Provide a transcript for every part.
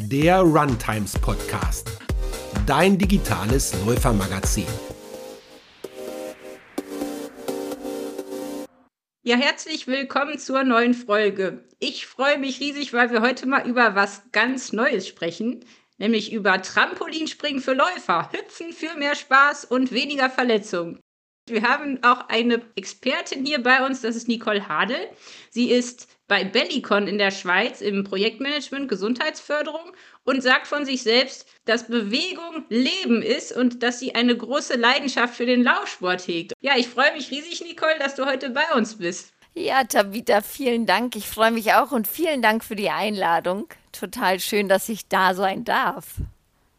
der Runtimes Podcast, dein digitales Läufermagazin. Ja, herzlich willkommen zur neuen Folge. Ich freue mich riesig, weil wir heute mal über was ganz Neues sprechen, nämlich über Trampolinspringen für Läufer, Hüpfen für mehr Spaß und weniger Verletzungen. Wir haben auch eine Expertin hier bei uns, das ist Nicole Hadel. Sie ist bei Bellicon in der Schweiz im Projektmanagement Gesundheitsförderung und sagt von sich selbst, dass Bewegung Leben ist und dass sie eine große Leidenschaft für den Laufsport hegt. Ja, ich freue mich riesig, Nicole, dass du heute bei uns bist. Ja, Tabita, vielen Dank. Ich freue mich auch und vielen Dank für die Einladung. Total schön, dass ich da sein darf.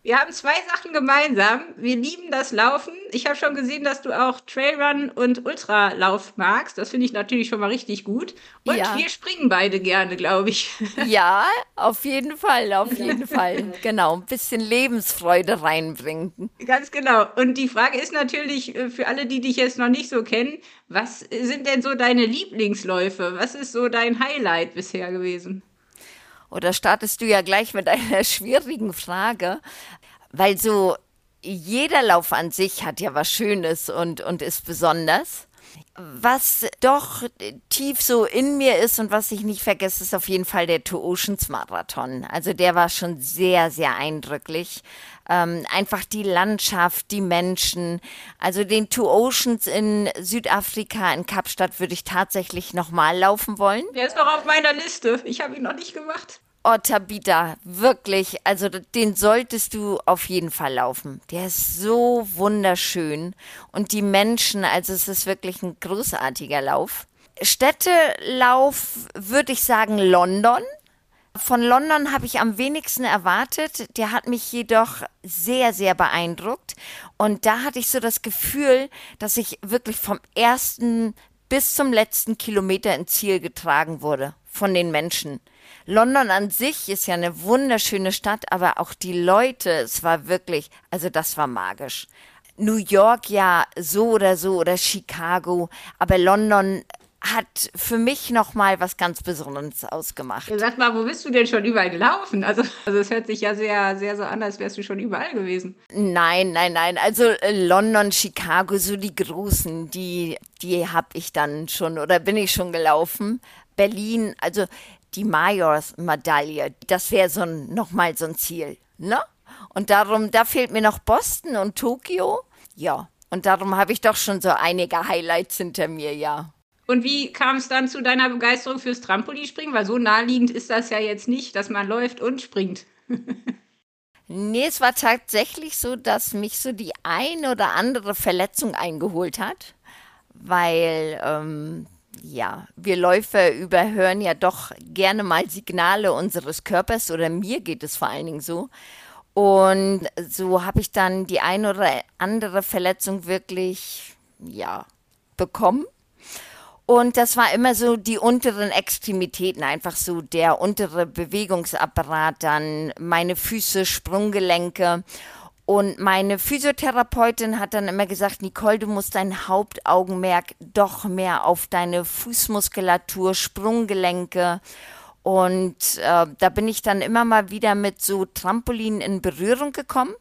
Wir haben zwei Sachen gemeinsam. Wir lieben das Laufen. Ich habe schon gesehen, dass du auch Trailrun und Ultralauf magst. Das finde ich natürlich schon mal richtig gut. Und ja. wir springen beide gerne, glaube ich. Ja, auf jeden Fall, auf jeden Fall. Genau, ein bisschen Lebensfreude reinbringen. Ganz genau. Und die Frage ist natürlich äh, für alle, die dich jetzt noch nicht so kennen, was sind denn so deine Lieblingsläufe? Was ist so dein Highlight bisher gewesen? Oder startest du ja gleich mit einer schwierigen Frage, weil so jeder Lauf an sich hat ja was Schönes und, und ist besonders. Was doch tief so in mir ist und was ich nicht vergesse, ist auf jeden Fall der Two Oceans Marathon. Also der war schon sehr, sehr eindrücklich. Ähm, einfach die Landschaft, die Menschen. Also den Two Oceans in Südafrika, in Kapstadt, würde ich tatsächlich nochmal laufen wollen. Der ist noch auf meiner Liste. Ich habe ihn noch nicht gemacht. Oh, Tabita, wirklich, also den solltest du auf jeden Fall laufen. Der ist so wunderschön und die Menschen, also es ist wirklich ein großartiger Lauf. Städtelauf würde ich sagen London. Von London habe ich am wenigsten erwartet. Der hat mich jedoch sehr, sehr beeindruckt. Und da hatte ich so das Gefühl, dass ich wirklich vom ersten bis zum letzten Kilometer ins Ziel getragen wurde von den Menschen. London an sich ist ja eine wunderschöne Stadt, aber auch die Leute, es war wirklich, also das war magisch. New York ja so oder so oder Chicago, aber London hat für mich noch mal was ganz Besonderes ausgemacht. Sag mal, wo bist du denn schon überall gelaufen? Also, also es hört sich ja sehr, sehr so an, als wärst du schon überall gewesen. Nein, nein, nein. Also äh, London, Chicago, so die großen, die, die habe ich dann schon oder bin ich schon gelaufen. Berlin, also die Majors-Medaille. Das wäre so ein, nochmal so ein Ziel. Ne? Und darum, da fehlt mir noch Boston und Tokio. Ja, und darum habe ich doch schon so einige Highlights hinter mir, ja. Und wie kam es dann zu deiner Begeisterung fürs Trampolinspringen? Weil so naheliegend ist das ja jetzt nicht, dass man läuft und springt. nee, es war tatsächlich so, dass mich so die ein oder andere Verletzung eingeholt hat. Weil ähm, ja, wir Läufer überhören ja doch gerne mal Signale unseres Körpers oder mir geht es vor allen Dingen so. Und so habe ich dann die eine oder andere Verletzung wirklich, ja, bekommen. Und das war immer so die unteren Extremitäten, einfach so der untere Bewegungsapparat, dann meine Füße, Sprunggelenke. Und meine Physiotherapeutin hat dann immer gesagt, Nicole, du musst dein Hauptaugenmerk doch mehr auf deine Fußmuskulatur, Sprunggelenke. Und äh, da bin ich dann immer mal wieder mit so Trampolinen in Berührung gekommen.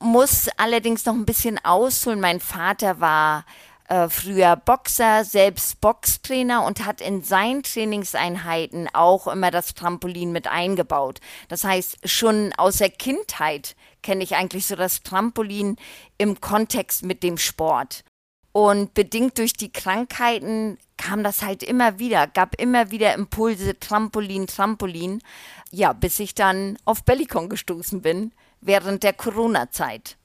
Muss allerdings noch ein bisschen ausholen. Mein Vater war äh, früher Boxer, selbst Boxtrainer und hat in seinen Trainingseinheiten auch immer das Trampolin mit eingebaut. Das heißt, schon aus der Kindheit kenne ich eigentlich so das Trampolin im Kontext mit dem Sport. Und bedingt durch die Krankheiten kam das halt immer wieder, gab immer wieder Impulse, Trampolin, Trampolin. Ja, bis ich dann auf Bellicon gestoßen bin, während der Corona-Zeit.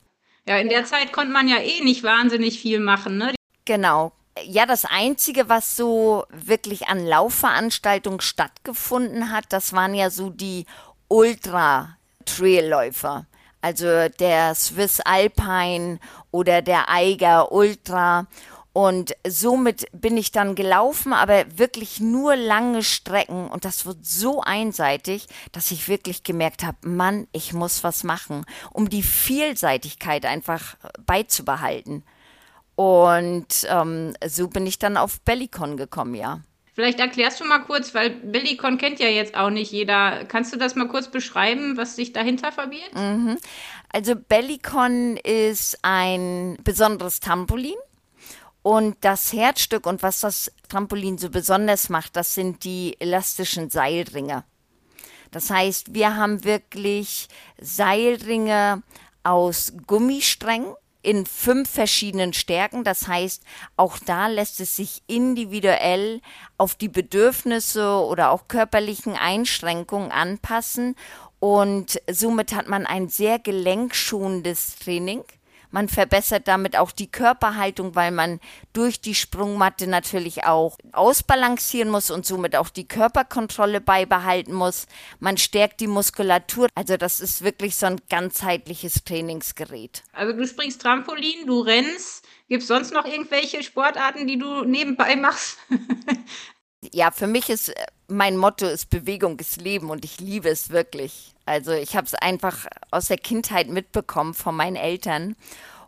Ja, in der Zeit konnte man ja eh nicht wahnsinnig viel machen, ne? Genau. Ja, das Einzige, was so wirklich an Laufveranstaltungen stattgefunden hat, das waren ja so die Ultra-Trailläufer also der Swiss Alpine oder der Eiger Ultra. Und somit bin ich dann gelaufen, aber wirklich nur lange Strecken. Und das wird so einseitig, dass ich wirklich gemerkt habe, Mann, ich muss was machen, um die Vielseitigkeit einfach beizubehalten. Und ähm, so bin ich dann auf Bellicon gekommen, ja. Vielleicht erklärst du mal kurz, weil Bellycon kennt ja jetzt auch nicht jeder. Kannst du das mal kurz beschreiben, was sich dahinter verbirgt? Mhm. Also Bellycon ist ein besonderes Trampolin. Und das Herzstück und was das Trampolin so besonders macht, das sind die elastischen Seilringe. Das heißt, wir haben wirklich Seilringe aus Gummisträngen in fünf verschiedenen Stärken. Das heißt, auch da lässt es sich individuell auf die Bedürfnisse oder auch körperlichen Einschränkungen anpassen. Und somit hat man ein sehr gelenkschonendes Training. Man verbessert damit auch die Körperhaltung, weil man durch die Sprungmatte natürlich auch ausbalancieren muss und somit auch die Körperkontrolle beibehalten muss. Man stärkt die Muskulatur. Also das ist wirklich so ein ganzheitliches Trainingsgerät. Also du springst Trampolin, du rennst. Gibt es sonst noch irgendwelche Sportarten, die du nebenbei machst? ja, für mich ist mein Motto ist Bewegung ist Leben und ich liebe es wirklich. Also ich habe es einfach aus der Kindheit mitbekommen von meinen Eltern.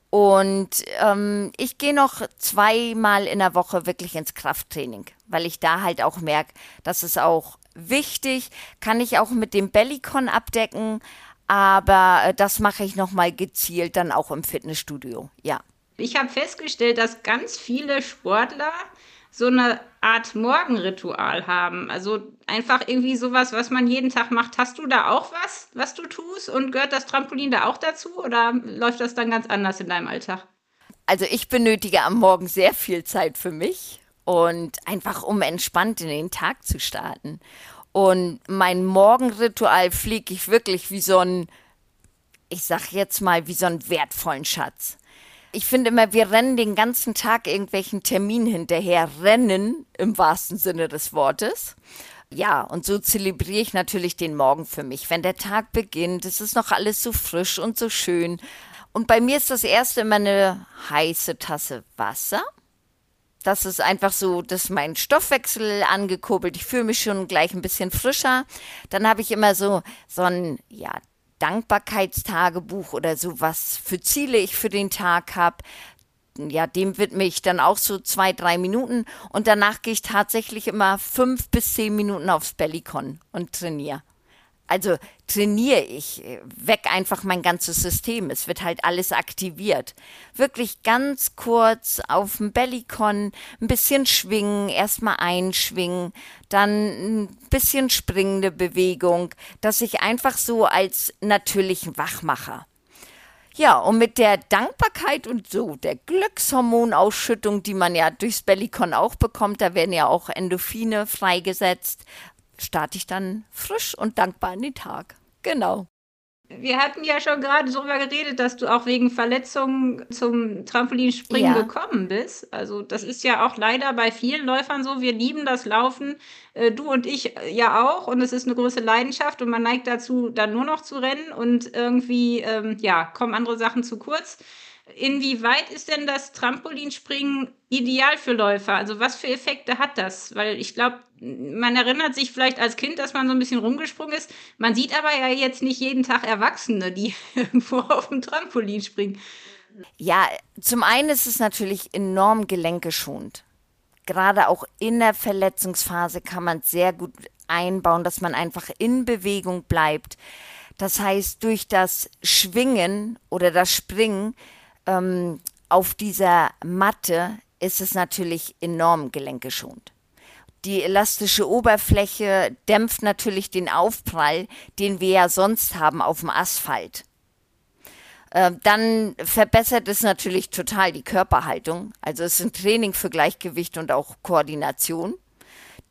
Und ähm, ich gehe noch zweimal in der Woche wirklich ins Krafttraining, weil ich da halt auch merke, das ist auch wichtig, kann ich auch mit dem Bellycon abdecken, aber äh, das mache ich nochmal gezielt dann auch im Fitnessstudio, ja. Ich habe festgestellt, dass ganz viele Sportler so eine Art Morgenritual haben. Also einfach irgendwie sowas, was man jeden Tag macht. Hast du da auch was, was du tust? Und gehört das Trampolin da auch dazu? Oder läuft das dann ganz anders in deinem Alltag? Also ich benötige am Morgen sehr viel Zeit für mich und einfach um entspannt in den Tag zu starten. Und mein Morgenritual fliege ich wirklich wie so ein, ich sag jetzt mal, wie so einen wertvollen Schatz. Ich finde immer, wir rennen den ganzen Tag irgendwelchen Terminen hinterher. Rennen im wahrsten Sinne des Wortes. Ja, und so zelebriere ich natürlich den Morgen für mich. Wenn der Tag beginnt, es ist noch alles so frisch und so schön. Und bei mir ist das erste immer eine heiße Tasse Wasser. Das ist einfach so, dass mein Stoffwechsel angekurbelt. Ich fühle mich schon gleich ein bisschen frischer. Dann habe ich immer so, so ein, ja, Dankbarkeitstagebuch oder so, was für Ziele ich für den Tag habe. Ja, dem widme ich dann auch so zwei, drei Minuten und danach gehe ich tatsächlich immer fünf bis zehn Minuten aufs Bellycon und trainiere. Also trainiere ich, weg einfach mein ganzes System. Es wird halt alles aktiviert. Wirklich ganz kurz auf dem Bellycon ein bisschen schwingen, erstmal einschwingen, dann ein bisschen springende Bewegung, dass ich einfach so als natürlichen Wachmacher. Ja, und mit der Dankbarkeit und so der Glückshormonausschüttung, die man ja durchs Bellycon auch bekommt, da werden ja auch Endorphine freigesetzt, starte ich dann frisch und dankbar in den Tag. Genau. Wir hatten ja schon gerade darüber geredet, dass du auch wegen Verletzungen zum Trampolinspringen ja. gekommen bist. Also das ist ja auch leider bei vielen Läufern so. Wir lieben das Laufen, äh, du und ich äh, ja auch. Und es ist eine große Leidenschaft und man neigt dazu, dann nur noch zu rennen und irgendwie, ähm, ja, kommen andere Sachen zu kurz. Inwieweit ist denn das Trampolinspringen ideal für Läufer? Also was für Effekte hat das? Weil ich glaube, man erinnert sich vielleicht als Kind, dass man so ein bisschen rumgesprungen ist. Man sieht aber ja jetzt nicht jeden Tag Erwachsene, die irgendwo auf dem Trampolin springen. Ja, zum einen ist es natürlich enorm gelenkeschonend. Gerade auch in der Verletzungsphase kann man sehr gut einbauen, dass man einfach in Bewegung bleibt. Das heißt, durch das Schwingen oder das Springen ähm, auf dieser Matte ist es natürlich enorm gelenkeschonend. Die elastische Oberfläche dämpft natürlich den Aufprall, den wir ja sonst haben auf dem Asphalt. Äh, dann verbessert es natürlich total die Körperhaltung. Also es ist ein Training für Gleichgewicht und auch Koordination.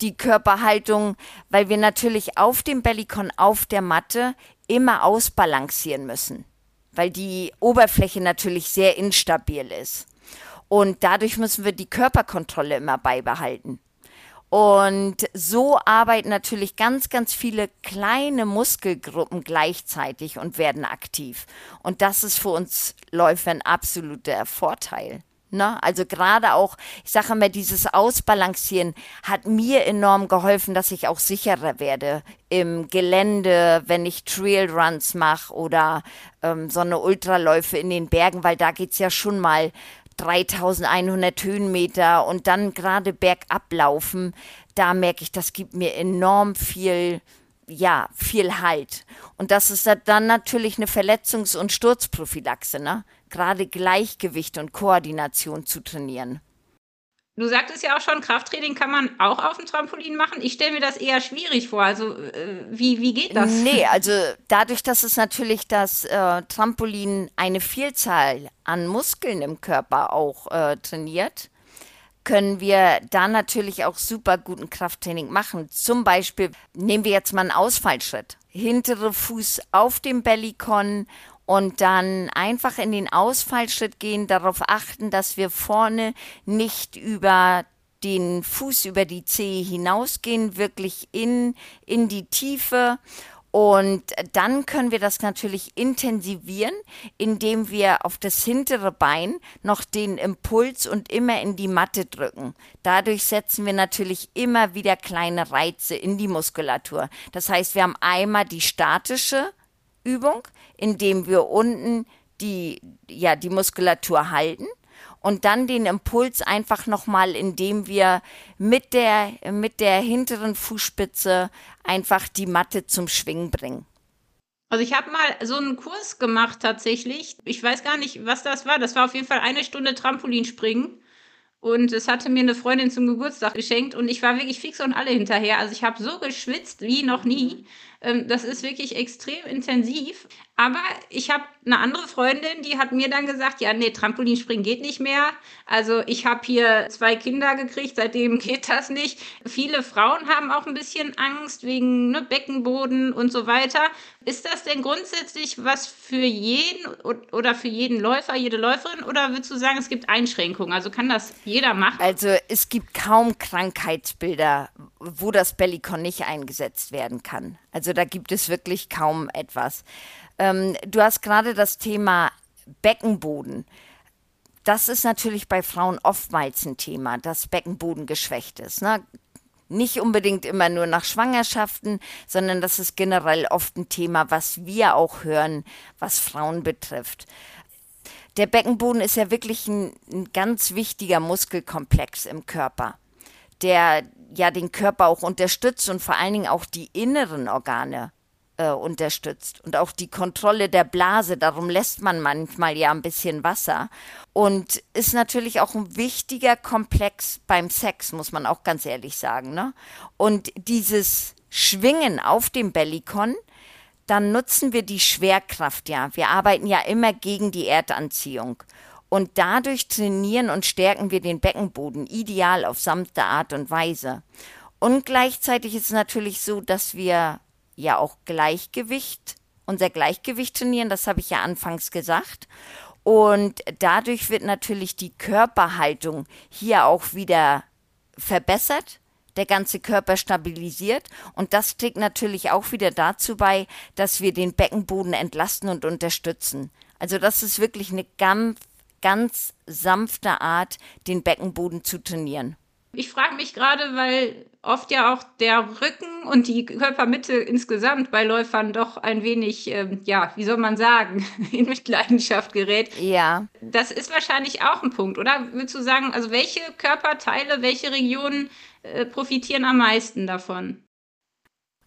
Die Körperhaltung, weil wir natürlich auf dem Bellycon, auf der Matte immer ausbalancieren müssen weil die Oberfläche natürlich sehr instabil ist. Und dadurch müssen wir die Körperkontrolle immer beibehalten. Und so arbeiten natürlich ganz, ganz viele kleine Muskelgruppen gleichzeitig und werden aktiv. Und das ist für uns Läufer ein absoluter Vorteil. Ne? Also gerade auch, ich sage immer, dieses Ausbalancieren hat mir enorm geholfen, dass ich auch sicherer werde im Gelände, wenn ich Trailruns mache oder ähm, so eine Ultraläufe in den Bergen, weil da geht's ja schon mal 3100 Höhenmeter und dann gerade bergab laufen. da merke ich, das gibt mir enorm viel, ja, viel Halt. Und das ist dann natürlich eine Verletzungs- und Sturzprophylaxe, ne? Gerade Gleichgewicht und Koordination zu trainieren. Du sagtest ja auch schon, Krafttraining kann man auch auf dem Trampolin machen. Ich stelle mir das eher schwierig vor. Also, äh, wie, wie geht das? Nee, also dadurch, dass es natürlich das äh, Trampolin eine Vielzahl an Muskeln im Körper auch äh, trainiert, können wir da natürlich auch super guten Krafttraining machen. Zum Beispiel nehmen wir jetzt mal einen Ausfallschritt. Hintere Fuß auf dem Bellycon und dann einfach in den Ausfallschritt gehen, darauf achten, dass wir vorne nicht über den Fuß über die Zehe hinausgehen, wirklich in, in die Tiefe. Und dann können wir das natürlich intensivieren, indem wir auf das hintere Bein noch den Impuls und immer in die Matte drücken. Dadurch setzen wir natürlich immer wieder kleine Reize in die Muskulatur. Das heißt, wir haben einmal die statische Übung, indem wir unten die, ja, die Muskulatur halten und dann den Impuls einfach nochmal, indem wir mit der, mit der hinteren Fußspitze einfach die Matte zum Schwingen bringen. Also ich habe mal so einen Kurs gemacht tatsächlich. Ich weiß gar nicht, was das war. Das war auf jeden Fall eine Stunde Trampolinspringen. Und es hatte mir eine Freundin zum Geburtstag geschenkt und ich war wirklich fix und alle hinterher. Also ich habe so geschwitzt wie noch nie. Ähm, das ist wirklich extrem intensiv. Aber ich habe eine andere Freundin, die hat mir dann gesagt, ja, nee, Trampolinspringen geht nicht mehr. Also ich habe hier zwei Kinder gekriegt, seitdem geht das nicht. Viele Frauen haben auch ein bisschen Angst wegen ne, Beckenboden und so weiter. Ist das denn grundsätzlich was für jeden oder für jeden Läufer, jede Läuferin? Oder würdest du sagen, es gibt Einschränkungen? Also kann das jeder machen? Also es gibt kaum Krankheitsbilder, wo das Bellicon nicht eingesetzt werden kann. Also da gibt es wirklich kaum etwas. Ähm, du hast gerade das Thema Beckenboden. Das ist natürlich bei Frauen oftmals ein Thema, dass Beckenboden geschwächt ist. Ne? Nicht unbedingt immer nur nach Schwangerschaften, sondern das ist generell oft ein Thema, was wir auch hören, was Frauen betrifft. Der Beckenboden ist ja wirklich ein, ein ganz wichtiger Muskelkomplex im Körper, der ja den Körper auch unterstützt und vor allen Dingen auch die inneren Organe äh, unterstützt und auch die Kontrolle der Blase. Darum lässt man manchmal ja ein bisschen Wasser und ist natürlich auch ein wichtiger Komplex beim Sex, muss man auch ganz ehrlich sagen. Ne? Und dieses Schwingen auf dem Bellycon, dann nutzen wir die Schwerkraft ja. Wir arbeiten ja immer gegen die Erdanziehung. Und dadurch trainieren und stärken wir den Beckenboden ideal auf sanfte Art und Weise. Und gleichzeitig ist es natürlich so, dass wir ja auch Gleichgewicht, unser Gleichgewicht trainieren, das habe ich ja anfangs gesagt. Und dadurch wird natürlich die Körperhaltung hier auch wieder verbessert, der ganze Körper stabilisiert und das trägt natürlich auch wieder dazu bei, dass wir den Beckenboden entlasten und unterstützen. Also das ist wirklich eine ganz, ganz sanfte Art, den Beckenboden zu trainieren. Ich frage mich gerade, weil oft ja auch der Rücken und die Körpermitte insgesamt bei Läufern doch ein wenig, ähm, ja, wie soll man sagen, in Mitleidenschaft gerät. Ja. Das ist wahrscheinlich auch ein Punkt, oder? Würdest du sagen, also welche Körperteile, welche Regionen äh, profitieren am meisten davon?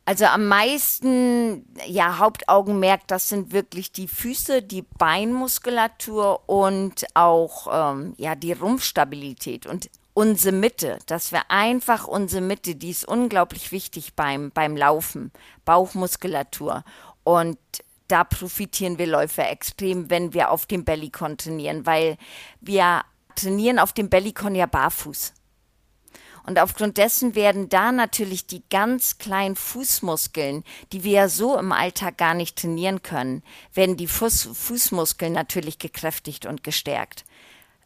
Also am meisten, ja, Hauptaugenmerk, das sind wirklich die Füße, die Beinmuskulatur und auch ähm, ja, die Rumpfstabilität. Und unsere Mitte, dass wir einfach unsere Mitte, die ist unglaublich wichtig beim, beim Laufen, Bauchmuskulatur. Und da profitieren wir Läufer extrem, wenn wir auf dem Bellycon trainieren, weil wir trainieren auf dem Bellycon ja barfuß. Und aufgrund dessen werden da natürlich die ganz kleinen Fußmuskeln, die wir ja so im Alltag gar nicht trainieren können, werden die Fuß Fußmuskeln natürlich gekräftigt und gestärkt.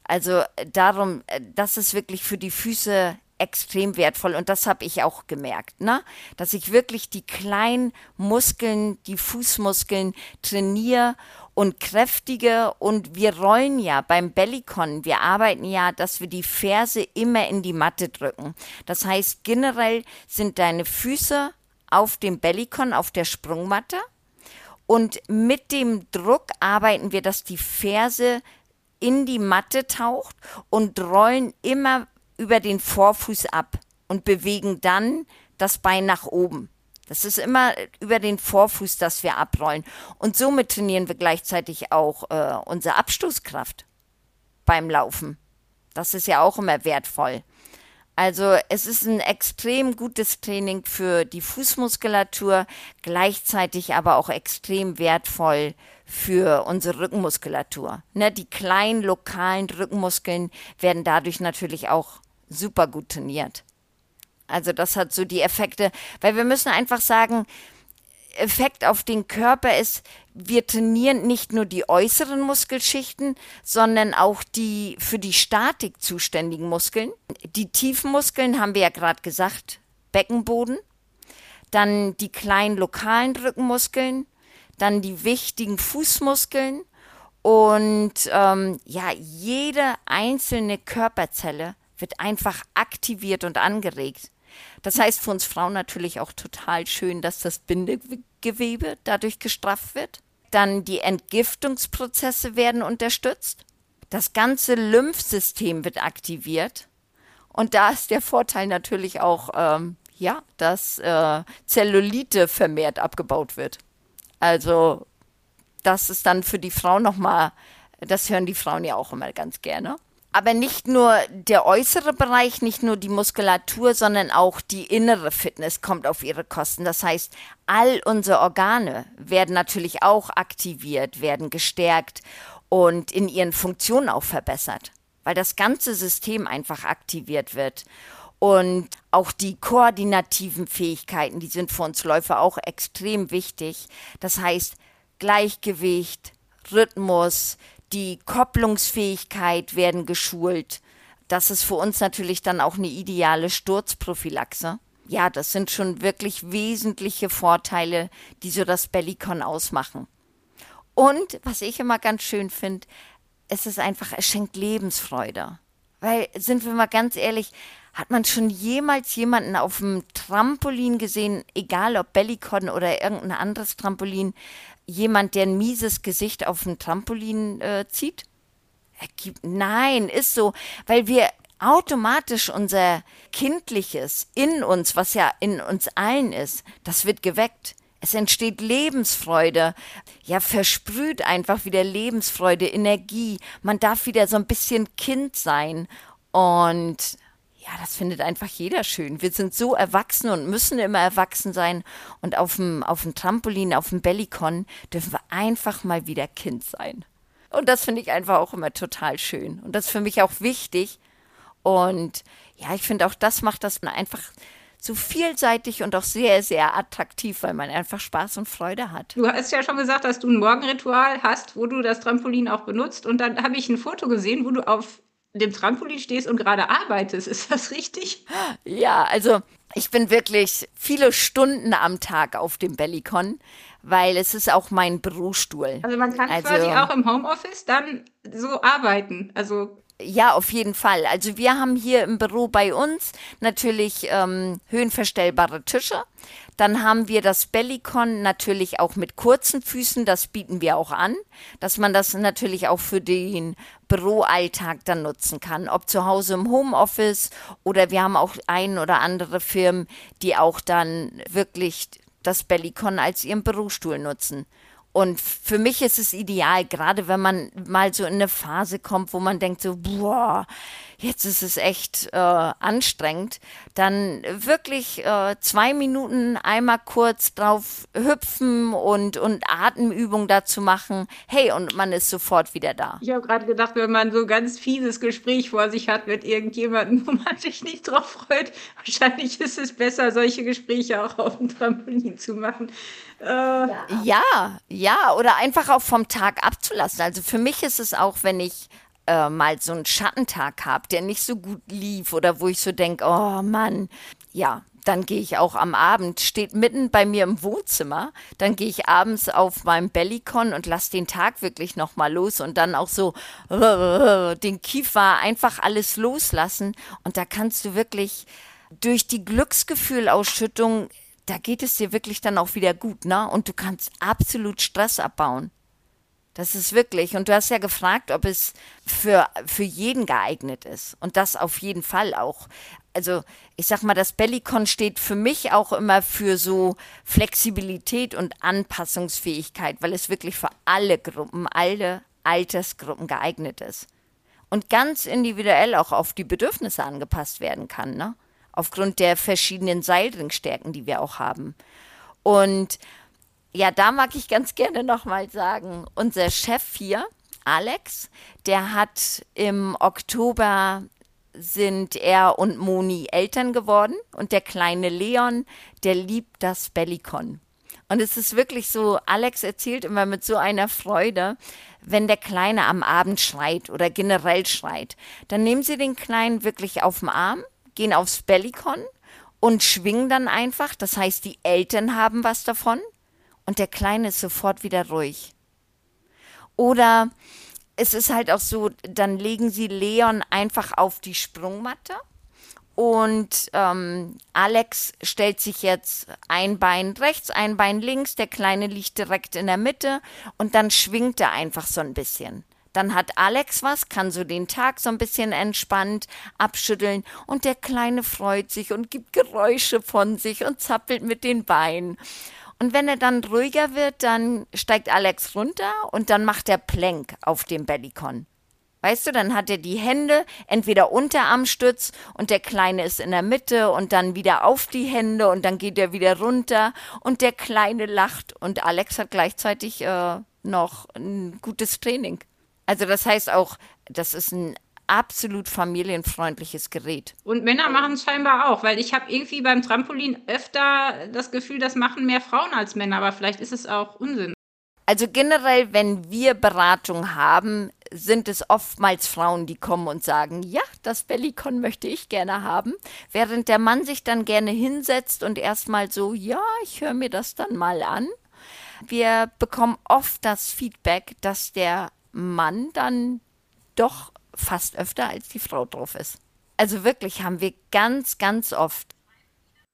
Also äh, darum, äh, das ist wirklich für die Füße extrem wertvoll und das habe ich auch gemerkt, ne? Dass ich wirklich die kleinen Muskeln, die Fußmuskeln trainiere und kräftige und wir rollen ja beim Bellycon, wir arbeiten ja, dass wir die Ferse immer in die Matte drücken. Das heißt, generell sind deine Füße auf dem Bellycon, auf der Sprungmatte und mit dem Druck arbeiten wir, dass die Ferse in die Matte taucht und rollen immer über den Vorfuß ab. und bewegen dann das Bein nach oben. Das ist immer über den Vorfuß, dass wir abrollen. Und somit trainieren wir gleichzeitig auch äh, unsere Abstoßkraft beim Laufen. Das ist ja auch immer wertvoll. Also es ist ein extrem gutes Training für die Fußmuskulatur, gleichzeitig aber auch extrem wertvoll für unsere Rückenmuskulatur. Ne, die kleinen lokalen Rückenmuskeln werden dadurch natürlich auch super gut trainiert. Also das hat so die Effekte, weil wir müssen einfach sagen, Effekt auf den Körper ist, wir trainieren nicht nur die äußeren Muskelschichten, sondern auch die für die Statik zuständigen Muskeln. Die tiefen Muskeln haben wir ja gerade gesagt, Beckenboden, dann die kleinen lokalen Rückenmuskeln, dann die wichtigen Fußmuskeln und ähm, ja, jede einzelne Körperzelle wird einfach aktiviert und angeregt. Das heißt für uns Frauen natürlich auch total schön, dass das Bindegewebe dadurch gestrafft wird. Dann die Entgiftungsprozesse werden unterstützt. Das ganze Lymphsystem wird aktiviert. Und da ist der Vorteil natürlich auch, ähm, ja, dass äh, Zellulite vermehrt abgebaut wird. Also das ist dann für die Frau nochmal, das hören die Frauen ja auch immer ganz gerne aber nicht nur der äußere Bereich, nicht nur die Muskulatur, sondern auch die innere Fitness kommt auf ihre Kosten. Das heißt, all unsere Organe werden natürlich auch aktiviert, werden gestärkt und in ihren Funktionen auch verbessert, weil das ganze System einfach aktiviert wird. Und auch die koordinativen Fähigkeiten, die sind für uns Läufer auch extrem wichtig. Das heißt, Gleichgewicht, Rhythmus, die Kopplungsfähigkeit werden geschult. Das ist für uns natürlich dann auch eine ideale Sturzprophylaxe. Ja, das sind schon wirklich wesentliche Vorteile, die so das Bellicon ausmachen. Und was ich immer ganz schön finde, es ist einfach, es schenkt Lebensfreude. Weil, sind wir mal ganz ehrlich, hat man schon jemals jemanden auf dem Trampolin gesehen, egal ob Bellicon oder irgendein anderes Trampolin, jemand, der ein mieses Gesicht auf dem Trampolin äh, zieht? Nein, ist so, weil wir automatisch unser Kindliches in uns, was ja in uns allen ist, das wird geweckt. Es entsteht Lebensfreude, ja, versprüht einfach wieder Lebensfreude, Energie. Man darf wieder so ein bisschen Kind sein. Und ja, das findet einfach jeder schön. Wir sind so erwachsen und müssen immer erwachsen sein. Und auf dem, auf dem Trampolin, auf dem Bellycon dürfen wir einfach mal wieder Kind sein. Und das finde ich einfach auch immer total schön. Und das ist für mich auch wichtig. Und ja, ich finde auch das macht das einfach so vielseitig und auch sehr, sehr attraktiv, weil man einfach Spaß und Freude hat. Du hast ja schon gesagt, dass du ein Morgenritual hast, wo du das Trampolin auch benutzt. Und dann habe ich ein Foto gesehen, wo du auf dem Trampolin stehst und gerade arbeitest. Ist das richtig? Ja, also ich bin wirklich viele Stunden am Tag auf dem Bellycon, weil es ist auch mein Bürostuhl. Also man kann also, quasi auch im Homeoffice dann so arbeiten. Also ja, auf jeden Fall. Also wir haben hier im Büro bei uns natürlich ähm, höhenverstellbare Tische. Dann haben wir das Bellycon natürlich auch mit kurzen Füßen, das bieten wir auch an, dass man das natürlich auch für den Büroalltag dann nutzen kann, ob zu Hause im Homeoffice oder wir haben auch ein oder andere Firmen, die auch dann wirklich das Bellycon als ihren Bürostuhl nutzen. Und für mich ist es ideal, gerade wenn man mal so in eine Phase kommt, wo man denkt so, boah, jetzt ist es echt äh, anstrengend, dann wirklich äh, zwei Minuten einmal kurz drauf hüpfen und, und Atemübungen dazu machen. Hey, und man ist sofort wieder da. Ich habe gerade gedacht, wenn man so ganz fieses Gespräch vor sich hat mit irgendjemandem, wo man sich nicht drauf freut, wahrscheinlich ist es besser, solche Gespräche auch auf dem Trampolin zu machen. Äh, ja, ja, oder einfach auch vom Tag abzulassen. Also für mich ist es auch, wenn ich äh, mal so einen Schattentag habe, der nicht so gut lief oder wo ich so denke, oh Mann, ja, dann gehe ich auch am Abend, steht mitten bei mir im Wohnzimmer, dann gehe ich abends auf meinem Bellycon und lasse den Tag wirklich nochmal los und dann auch so den Kiefer einfach alles loslassen und da kannst du wirklich durch die Glücksgefühlausschüttung, da geht es dir wirklich dann auch wieder gut, ne? Und du kannst absolut Stress abbauen. Das ist wirklich. Und du hast ja gefragt, ob es für, für jeden geeignet ist. Und das auf jeden Fall auch. also ich sag mal, das Bellicon steht für mich auch immer für so Flexibilität und Anpassungsfähigkeit, weil es wirklich für alle Gruppen, alle Altersgruppen geeignet ist. Und ganz individuell auch auf die Bedürfnisse angepasst werden kann, ne? Aufgrund der verschiedenen Seilringstärken, die wir auch haben. Und ja, da mag ich ganz gerne nochmal sagen, unser Chef hier, Alex, der hat im Oktober sind er und Moni Eltern geworden und der kleine Leon, der liebt das Bellicon. Und es ist wirklich so, Alex erzählt immer mit so einer Freude, wenn der Kleine am Abend schreit oder generell schreit, dann nehmen sie den Kleinen wirklich auf den Arm, gehen aufs Bellicon und schwingen dann einfach. Das heißt, die Eltern haben was davon und der Kleine ist sofort wieder ruhig. Oder es ist halt auch so, dann legen sie Leon einfach auf die Sprungmatte und ähm, Alex stellt sich jetzt ein Bein rechts, ein Bein links, der Kleine liegt direkt in der Mitte und dann schwingt er einfach so ein bisschen. Dann hat Alex was, kann so den Tag so ein bisschen entspannt abschütteln und der Kleine freut sich und gibt Geräusche von sich und zappelt mit den Beinen. Und wenn er dann ruhiger wird, dann steigt Alex runter und dann macht er Plank auf dem Bellicon. Weißt du, dann hat er die Hände entweder unter am Stütz und der Kleine ist in der Mitte und dann wieder auf die Hände und dann geht er wieder runter und der Kleine lacht und Alex hat gleichzeitig äh, noch ein gutes Training. Also das heißt auch, das ist ein absolut familienfreundliches Gerät. Und Männer machen es scheinbar auch, weil ich habe irgendwie beim Trampolin öfter das Gefühl, das machen mehr Frauen als Männer, aber vielleicht ist es auch Unsinn. Also generell, wenn wir Beratung haben, sind es oftmals Frauen, die kommen und sagen, ja, das Bellicon möchte ich gerne haben, während der Mann sich dann gerne hinsetzt und erstmal so, ja, ich höre mir das dann mal an. Wir bekommen oft das Feedback, dass der Mann dann doch fast öfter als die Frau drauf ist. Also wirklich haben wir ganz, ganz oft.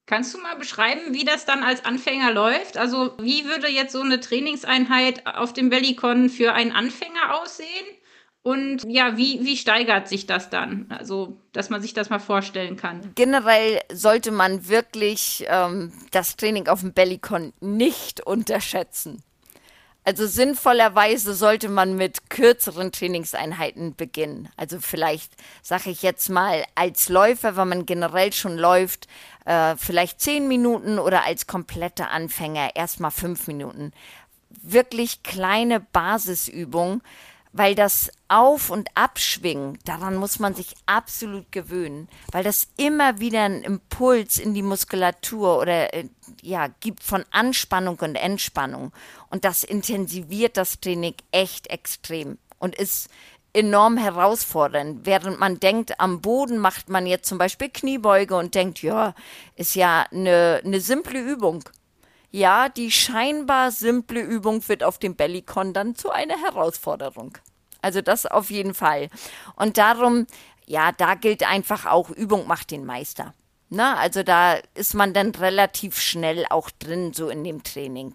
Kannst du mal beschreiben, wie das dann als Anfänger läuft? Also wie würde jetzt so eine Trainingseinheit auf dem Bellicon für einen Anfänger aussehen? Und ja, wie, wie steigert sich das dann? Also, dass man sich das mal vorstellen kann. Generell sollte man wirklich ähm, das Training auf dem Bellicon nicht unterschätzen. Also sinnvollerweise sollte man mit kürzeren Trainingseinheiten beginnen. Also vielleicht sage ich jetzt mal als Läufer, wenn man generell schon läuft, äh, vielleicht zehn Minuten oder als kompletter Anfänger erstmal fünf Minuten. Wirklich kleine Basisübungen, weil das Auf- und Abschwingen, daran muss man sich absolut gewöhnen, weil das immer wieder einen Impuls in die Muskulatur oder äh, ja, gibt von Anspannung und Entspannung. Und das intensiviert das Training echt extrem und ist enorm herausfordernd. Während man denkt, am Boden macht man jetzt zum Beispiel Kniebeuge und denkt, ja, ist ja eine, eine simple Übung. Ja, die scheinbar simple Übung wird auf dem Bellycon dann zu einer Herausforderung. Also das auf jeden Fall. Und darum, ja, da gilt einfach auch, Übung macht den Meister. Na, also da ist man dann relativ schnell auch drin, so in dem Training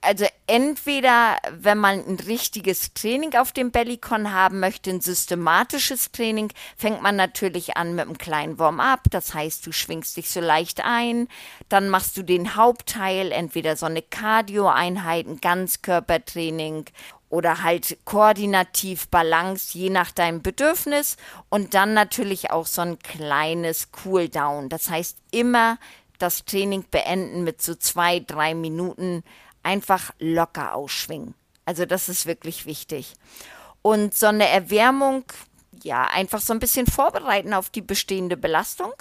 also entweder, wenn man ein richtiges Training auf dem Bellycon haben möchte, ein systematisches Training, fängt man natürlich an mit einem kleinen Warm-up. Das heißt, du schwingst dich so leicht ein, dann machst du den Hauptteil, entweder so eine Cardio-Einheit, ein Ganzkörpertraining oder halt koordinativ Balance, je nach deinem Bedürfnis und dann natürlich auch so ein kleines Cool-Down. Das heißt, immer das Training beenden mit so zwei, drei Minuten einfach locker ausschwingen. Also das ist wirklich wichtig. Und so eine Erwärmung, ja, einfach so ein bisschen vorbereiten auf die bestehende Belastung.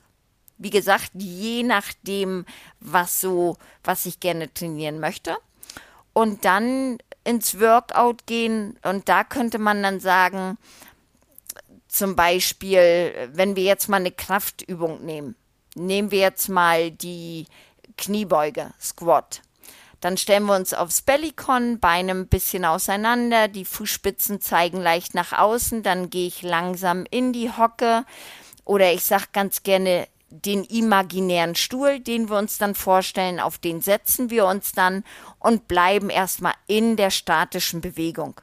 Wie gesagt, je nachdem, was so, was ich gerne trainieren möchte. Und dann ins Workout gehen. Und da könnte man dann sagen, zum Beispiel, wenn wir jetzt mal eine Kraftübung nehmen, nehmen wir jetzt mal die Kniebeuge, Squat. Dann stellen wir uns aufs Bellycon, Beine ein bisschen auseinander, die Fußspitzen zeigen leicht nach außen, dann gehe ich langsam in die Hocke oder ich sage ganz gerne den imaginären Stuhl, den wir uns dann vorstellen, auf den setzen wir uns dann und bleiben erstmal in der statischen Bewegung.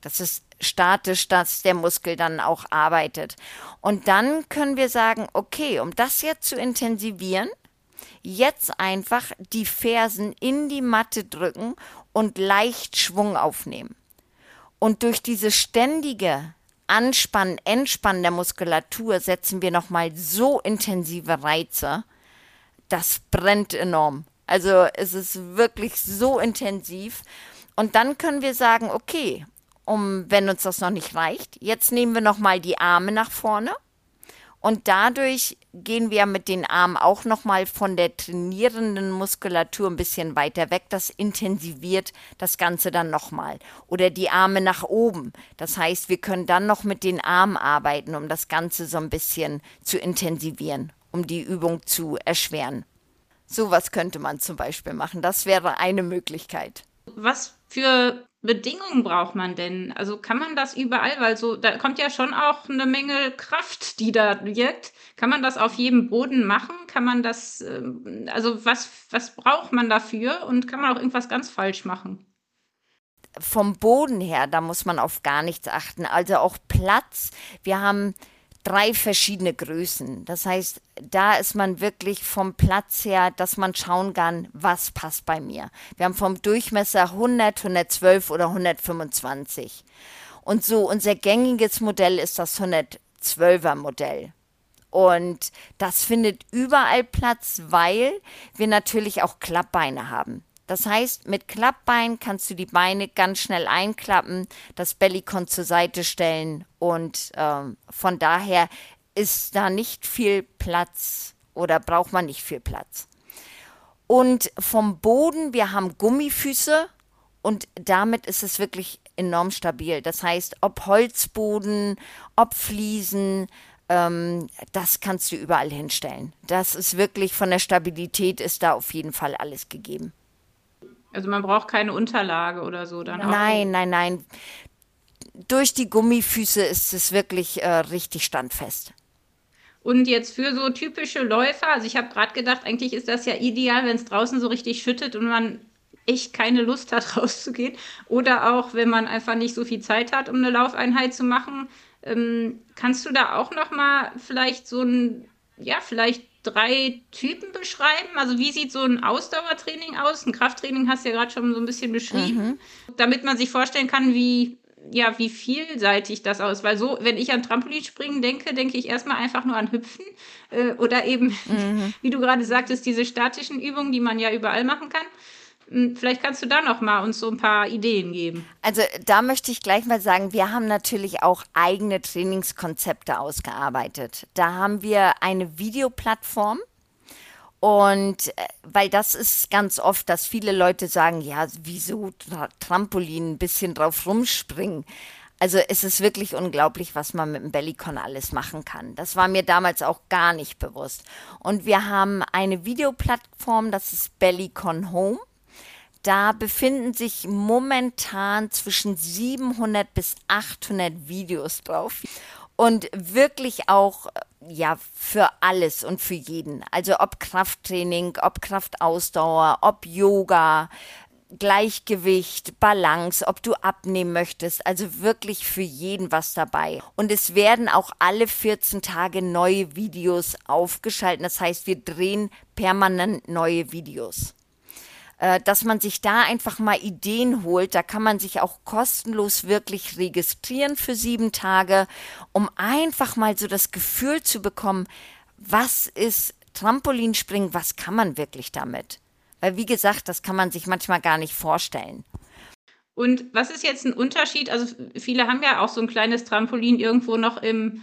Das ist statisch, dass der Muskel dann auch arbeitet. Und dann können wir sagen, okay, um das jetzt zu intensivieren, jetzt einfach die Fersen in die Matte drücken und leicht Schwung aufnehmen. Und durch diese ständige Anspannen, Entspannen der Muskulatur setzen wir nochmal so intensive Reize, das brennt enorm. Also es ist wirklich so intensiv. Und dann können wir sagen, okay, um, wenn uns das noch nicht reicht, jetzt nehmen wir nochmal die Arme nach vorne und dadurch gehen wir mit den Armen auch nochmal von der trainierenden Muskulatur ein bisschen weiter weg. Das intensiviert das Ganze dann nochmal. Oder die Arme nach oben. Das heißt, wir können dann noch mit den Armen arbeiten, um das Ganze so ein bisschen zu intensivieren, um die Übung zu erschweren. Sowas könnte man zum Beispiel machen. Das wäre eine Möglichkeit. Was für Bedingungen braucht man denn? Also kann man das überall, weil so, da kommt ja schon auch eine Menge Kraft, die da wirkt. Kann man das auf jedem Boden machen? Kann man das, ähm, also was, was braucht man dafür? Und kann man auch irgendwas ganz falsch machen? Vom Boden her, da muss man auf gar nichts achten. Also auch Platz. Wir haben drei verschiedene Größen. Das heißt, da ist man wirklich vom Platz her, dass man schauen kann, was passt bei mir. Wir haben vom Durchmesser 100, 112 oder 125. Und so unser gängiges Modell ist das 112er Modell. Und das findet überall Platz, weil wir natürlich auch Klappbeine haben. Das heißt, mit Klappbein kannst du die Beine ganz schnell einklappen, das Bellycon zur Seite stellen und ähm, von daher ist da nicht viel Platz oder braucht man nicht viel Platz. Und vom Boden, wir haben Gummifüße und damit ist es wirklich enorm stabil. Das heißt, ob Holzboden, ob Fliesen, ähm, das kannst du überall hinstellen. Das ist wirklich von der Stabilität ist da auf jeden Fall alles gegeben. Also man braucht keine Unterlage oder so dann Nein, nein, nein. Durch die Gummifüße ist es wirklich äh, richtig standfest. Und jetzt für so typische Läufer, also ich habe gerade gedacht, eigentlich ist das ja ideal, wenn es draußen so richtig schüttet und man echt keine Lust hat, rauszugehen. Oder auch, wenn man einfach nicht so viel Zeit hat, um eine Laufeinheit zu machen. Ähm, kannst du da auch noch mal vielleicht so ein, ja, vielleicht drei Typen beschreiben? Also wie sieht so ein Ausdauertraining aus? Ein Krafttraining hast du ja gerade schon so ein bisschen beschrieben, mhm. damit man sich vorstellen kann, wie ja, wie vielseitig das aus. Weil so, wenn ich an Trampolinspringen denke, denke ich erstmal einfach nur an Hüpfen äh, oder eben, mhm. wie du gerade sagtest, diese statischen Übungen, die man ja überall machen kann. Hm, vielleicht kannst du da noch mal uns so ein paar Ideen geben. Also da möchte ich gleich mal sagen, wir haben natürlich auch eigene Trainingskonzepte ausgearbeitet. Da haben wir eine Videoplattform. Und äh, weil das ist ganz oft, dass viele Leute sagen, ja, wieso Trampolin, ein bisschen drauf rumspringen. Also es ist wirklich unglaublich, was man mit dem Bellycon alles machen kann. Das war mir damals auch gar nicht bewusst. Und wir haben eine Videoplattform, das ist Bellycon Home. Da befinden sich momentan zwischen 700 bis 800 Videos drauf. Und wirklich auch, ja, für alles und für jeden. Also ob Krafttraining, ob Kraftausdauer, ob Yoga, Gleichgewicht, Balance, ob du abnehmen möchtest. Also wirklich für jeden was dabei. Und es werden auch alle 14 Tage neue Videos aufgeschaltet. Das heißt, wir drehen permanent neue Videos. Äh, dass man sich da einfach mal Ideen holt. Da kann man sich auch kostenlos wirklich registrieren für sieben Tage, um einfach mal so das Gefühl zu bekommen, was ist Trampolinspringen, was kann man wirklich damit? Weil wie gesagt, das kann man sich manchmal gar nicht vorstellen. Und was ist jetzt ein Unterschied? Also viele haben ja auch so ein kleines Trampolin irgendwo noch im,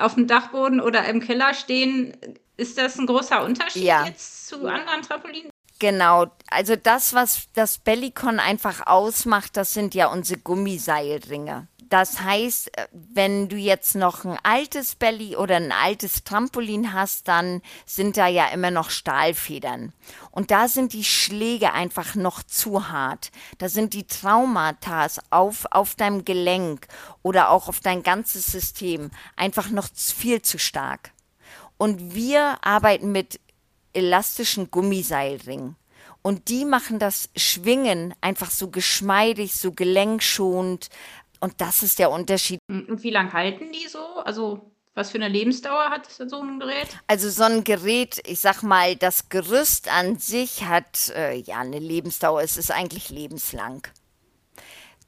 auf dem Dachboden oder im Keller stehen. Ist das ein großer Unterschied ja. jetzt zu anderen Trampolinen? Genau, also das, was das Bellicon einfach ausmacht, das sind ja unsere Gummiseilringe. Das heißt, äh, wenn du jetzt noch ein altes Belly oder ein altes Trampolin hast, dann sind da ja immer noch Stahlfedern. Und da sind die Schläge einfach noch zu hart. Da sind die Traumata auf, auf deinem Gelenk oder auch auf dein ganzes System einfach noch viel zu stark. Und wir arbeiten mit elastischen Gummiseilring. Und die machen das Schwingen einfach so geschmeidig, so gelenkschonend und das ist der Unterschied. Und wie lange halten die so? Also was für eine Lebensdauer hat so ein Gerät? Also so ein Gerät, ich sag mal, das Gerüst an sich hat äh, ja eine Lebensdauer. Es ist eigentlich lebenslang.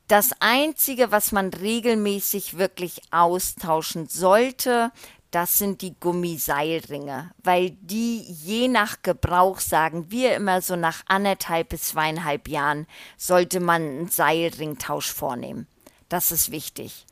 Das Einzige, was man regelmäßig wirklich austauschen sollte, das sind die Gummiseilringe, weil die je nach Gebrauch, sagen wir immer so nach anderthalb bis zweieinhalb Jahren, sollte man einen Seilringtausch vornehmen. Das ist wichtig.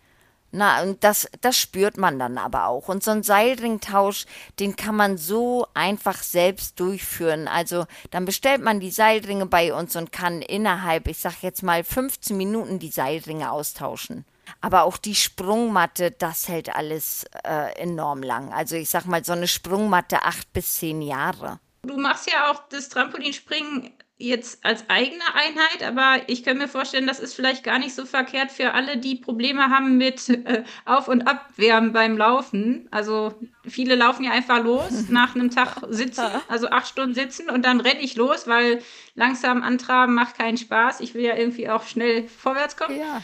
Na, und das, das spürt man dann aber auch. Und so ein Seilringtausch, den kann man so einfach selbst durchführen. Also dann bestellt man die Seilringe bei uns und kann innerhalb, ich sag jetzt mal, 15 Minuten die Seilringe austauschen. Aber auch die Sprungmatte, das hält alles äh, enorm lang. Also ich sag mal, so eine Sprungmatte acht bis zehn Jahre. Du machst ja auch das Trampolinspringen jetzt als eigene Einheit, aber ich kann mir vorstellen, das ist vielleicht gar nicht so verkehrt für alle, die Probleme haben mit äh, Auf- und Abwärmen beim Laufen. Also viele laufen ja einfach los nach einem Tag sitzen, also acht Stunden sitzen und dann renne ich los, weil langsam antraben macht keinen Spaß. Ich will ja irgendwie auch schnell vorwärts kommen. Ja.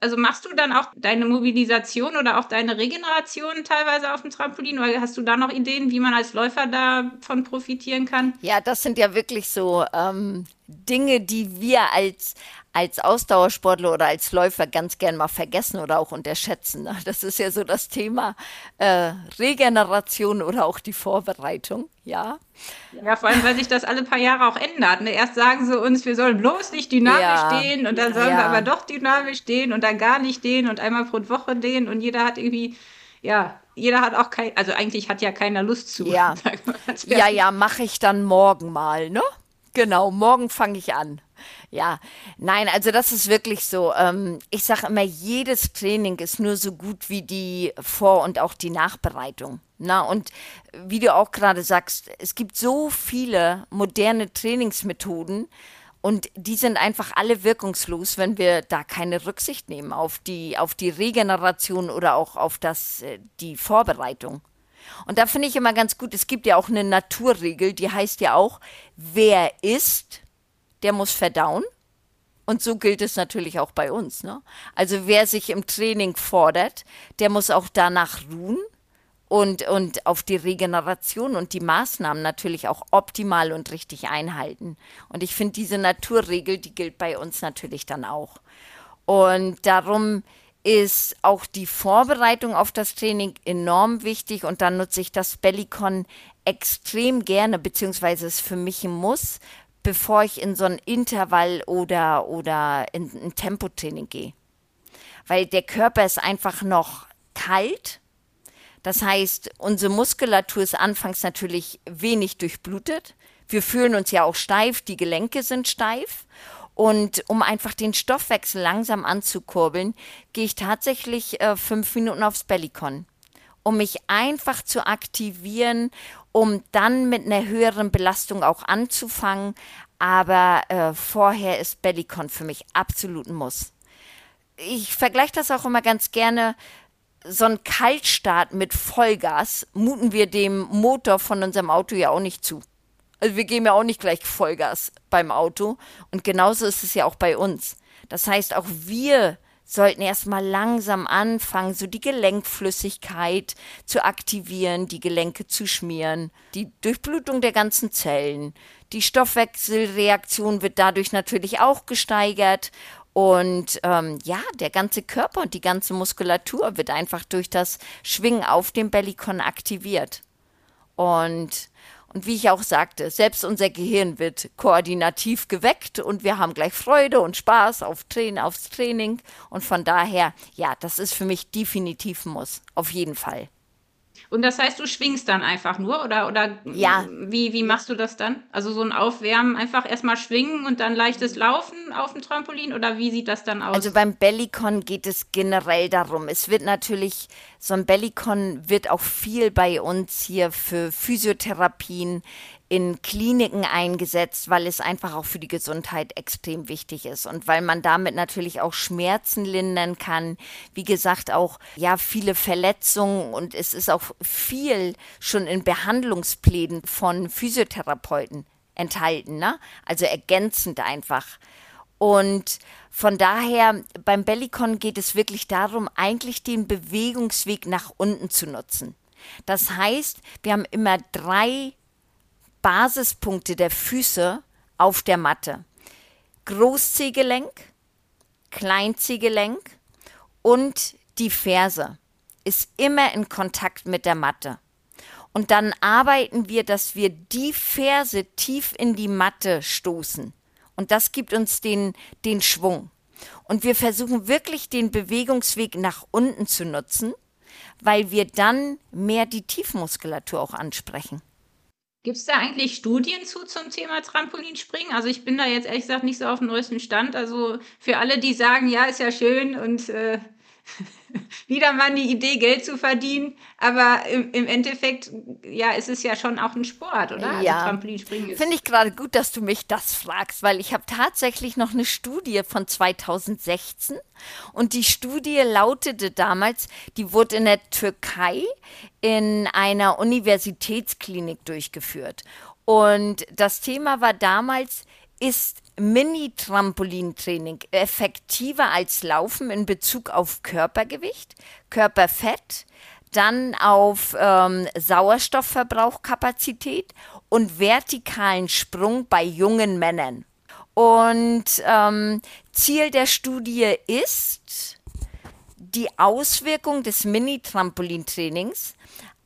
Also machst du dann auch deine Mobilisation oder auch deine Regeneration teilweise auf dem Trampolin? Oder hast du da noch Ideen, wie man als Läufer davon profitieren kann? Ja, das sind ja wirklich so ähm, Dinge, die wir als, als Ausdauersportler oder als Läufer ganz gern mal vergessen oder auch unterschätzen. Ne? Das ist ja so das Thema äh, Regeneration oder auch die Vorbereitung, ja. Ja, vor allem, weil sich das alle paar Jahre auch ändert. Ne? Erst sagen sie uns, wir sollen bloß nicht dynamisch ja. stehen und dann sollen ja. wir aber doch dynamisch stehen und dann gar nicht stehen und einmal pro Woche stehen und jeder hat irgendwie, ja, jeder hat auch kein, also eigentlich hat ja keiner Lust zu. Ja, ja, ja, mache ich dann morgen mal, ne? Genau, morgen fange ich an. Ja, nein, also das ist wirklich so. Ähm, ich sage immer, jedes Training ist nur so gut wie die Vor- und auch die Nachbereitung. Na, und wie du auch gerade sagst, es gibt so viele moderne Trainingsmethoden und die sind einfach alle wirkungslos, wenn wir da keine Rücksicht nehmen auf die, auf die Regeneration oder auch auf das, äh, die Vorbereitung. Und da finde ich immer ganz gut, es gibt ja auch eine Naturregel, die heißt ja auch, wer isst, der muss verdauen. Und so gilt es natürlich auch bei uns. Ne? Also wer sich im Training fordert, der muss auch danach ruhen und, und auf die Regeneration und die Maßnahmen natürlich auch optimal und richtig einhalten. Und ich finde, diese Naturregel, die gilt bei uns natürlich dann auch. Und darum ist auch die Vorbereitung auf das Training enorm wichtig und dann nutze ich das Bellicon extrem gerne, beziehungsweise es für mich ein Muss, bevor ich in so ein Intervall oder, oder in ein Tempotraining gehe. Weil der Körper ist einfach noch kalt. Das heißt, unsere Muskulatur ist anfangs natürlich wenig durchblutet. Wir fühlen uns ja auch steif, die Gelenke sind steif. Und um einfach den Stoffwechsel langsam anzukurbeln, gehe ich tatsächlich äh, fünf Minuten aufs Bellycon, um mich einfach zu aktivieren, um dann mit einer höheren Belastung auch anzufangen. Aber äh, vorher ist Bellycon für mich absolut ein Muss. Ich vergleiche das auch immer ganz gerne. So ein Kaltstart mit Vollgas muten wir dem Motor von unserem Auto ja auch nicht zu. Also wir geben ja auch nicht gleich Vollgas beim Auto. Und genauso ist es ja auch bei uns. Das heißt, auch wir sollten erstmal langsam anfangen, so die Gelenkflüssigkeit zu aktivieren, die Gelenke zu schmieren, die Durchblutung der ganzen Zellen. Die Stoffwechselreaktion wird dadurch natürlich auch gesteigert. Und ähm, ja, der ganze Körper und die ganze Muskulatur wird einfach durch das Schwingen auf dem Bellycon aktiviert. Und und wie ich auch sagte, selbst unser Gehirn wird koordinativ geweckt und wir haben gleich Freude und Spaß auf Train aufs Training. Und von daher, ja, das ist für mich definitiv ein Muss. Auf jeden Fall. Und das heißt, du schwingst dann einfach nur oder, oder ja. wie, wie machst du das dann? Also so ein Aufwärmen, einfach erstmal schwingen und dann leichtes Laufen auf dem Trampolin oder wie sieht das dann aus? Also beim Bellycon geht es generell darum. Es wird natürlich, so ein Bellycon wird auch viel bei uns hier für Physiotherapien in Kliniken eingesetzt, weil es einfach auch für die Gesundheit extrem wichtig ist und weil man damit natürlich auch Schmerzen lindern kann. Wie gesagt, auch ja viele Verletzungen und es ist auch viel schon in Behandlungsplänen von Physiotherapeuten enthalten, ne? Also ergänzend einfach. Und von daher, beim Bellicon geht es wirklich darum, eigentlich den Bewegungsweg nach unten zu nutzen. Das heißt, wir haben immer drei Basispunkte der Füße auf der Matte. Großzehgelenk, Kleinzehgelenk und die Ferse ist immer in Kontakt mit der Matte. Und dann arbeiten wir, dass wir die Ferse tief in die Matte stoßen. Und das gibt uns den, den Schwung. Und wir versuchen wirklich den Bewegungsweg nach unten zu nutzen, weil wir dann mehr die Tiefmuskulatur auch ansprechen. Gibt es da eigentlich Studien zu zum Thema Trampolinspringen? Also ich bin da jetzt ehrlich gesagt nicht so auf dem neuesten Stand. Also für alle, die sagen, ja, ist ja schön und äh, wieder mal die Idee, Geld zu verdienen. Aber im, im, Endeffekt, ja, ist es ja schon auch ein Sport, oder? Also ja. Also Finde ich gerade gut, dass du mich das fragst, weil ich habe tatsächlich noch eine Studie von 2016 und die Studie lautete damals, die wurde in der Türkei in einer Universitätsklinik durchgeführt. Und das Thema war damals, ist Mini-Trampolintraining effektiver als Laufen in Bezug auf Körpergewicht, Körperfett, dann auf ähm, Sauerstoffverbrauchkapazität und vertikalen Sprung bei jungen Männern. Und ähm, Ziel der Studie ist, die Auswirkung des Mini-Trampolintrainings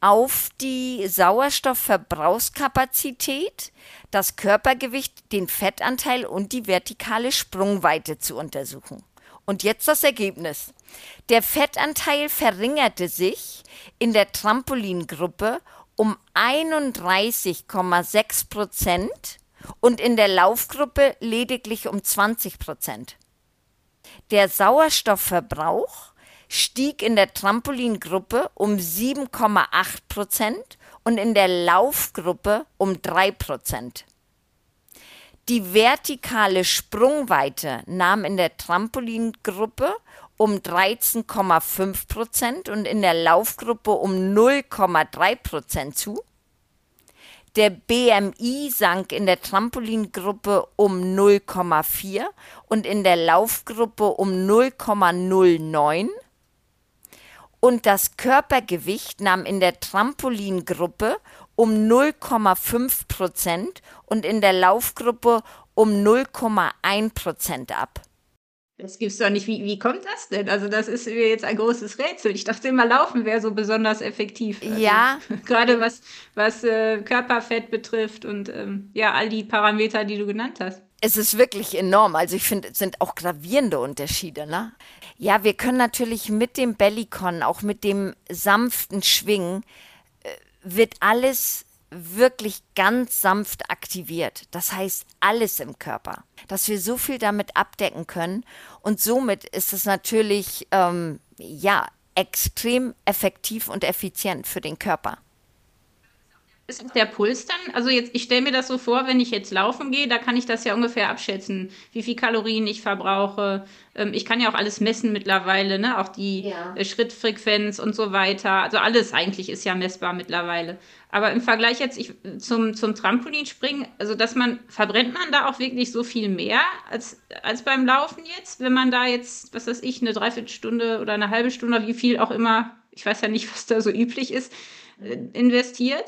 auf die Sauerstoffverbrauchskapazität, das Körpergewicht, den Fettanteil und die vertikale Sprungweite zu untersuchen. Und jetzt das Ergebnis. Der Fettanteil verringerte sich in der Trampolingruppe um 31,6 Prozent und in der Laufgruppe lediglich um 20 Prozent. Der Sauerstoffverbrauch stieg in der Trampolingruppe um 7,8 Prozent und in der Laufgruppe um 3 Prozent. Die vertikale Sprungweite nahm in der Trampolingruppe um 13,5 Prozent und in der Laufgruppe um 0,3 Prozent zu. Der BMI sank in der Trampolingruppe um 0,4% und in der Laufgruppe um 0,09 und das Körpergewicht nahm in der Trampolingruppe um 0,5 Prozent und in der Laufgruppe um 0,1 Prozent ab. Das gibt's doch nicht. Wie, wie kommt das denn? Also, das ist mir jetzt ein großes Rätsel. Ich dachte immer, Laufen wäre so besonders effektiv. Also, ja. Gerade was, was äh, Körperfett betrifft und ähm, ja, all die Parameter, die du genannt hast. Es ist wirklich enorm. Also ich finde, es sind auch gravierende Unterschiede. Ne? Ja, wir können natürlich mit dem Bellycon, auch mit dem sanften Schwingen, äh, wird alles wirklich ganz sanft aktiviert. Das heißt, alles im Körper. Dass wir so viel damit abdecken können. Und somit ist es natürlich, ähm, ja, extrem effektiv und effizient für den Körper ist der Puls dann? Also jetzt, ich stelle mir das so vor, wenn ich jetzt laufen gehe, da kann ich das ja ungefähr abschätzen, wie viel Kalorien ich verbrauche. Ähm, ich kann ja auch alles messen mittlerweile, ne? Auch die ja. äh, Schrittfrequenz und so weiter. Also alles eigentlich ist ja messbar mittlerweile. Aber im Vergleich jetzt ich, zum, zum Trampolinspringen, also dass man, verbrennt man da auch wirklich so viel mehr als, als beim Laufen jetzt, wenn man da jetzt, was weiß ich, eine Dreiviertelstunde oder eine halbe Stunde, wie viel auch immer, ich weiß ja nicht, was da so üblich ist, äh, investiert?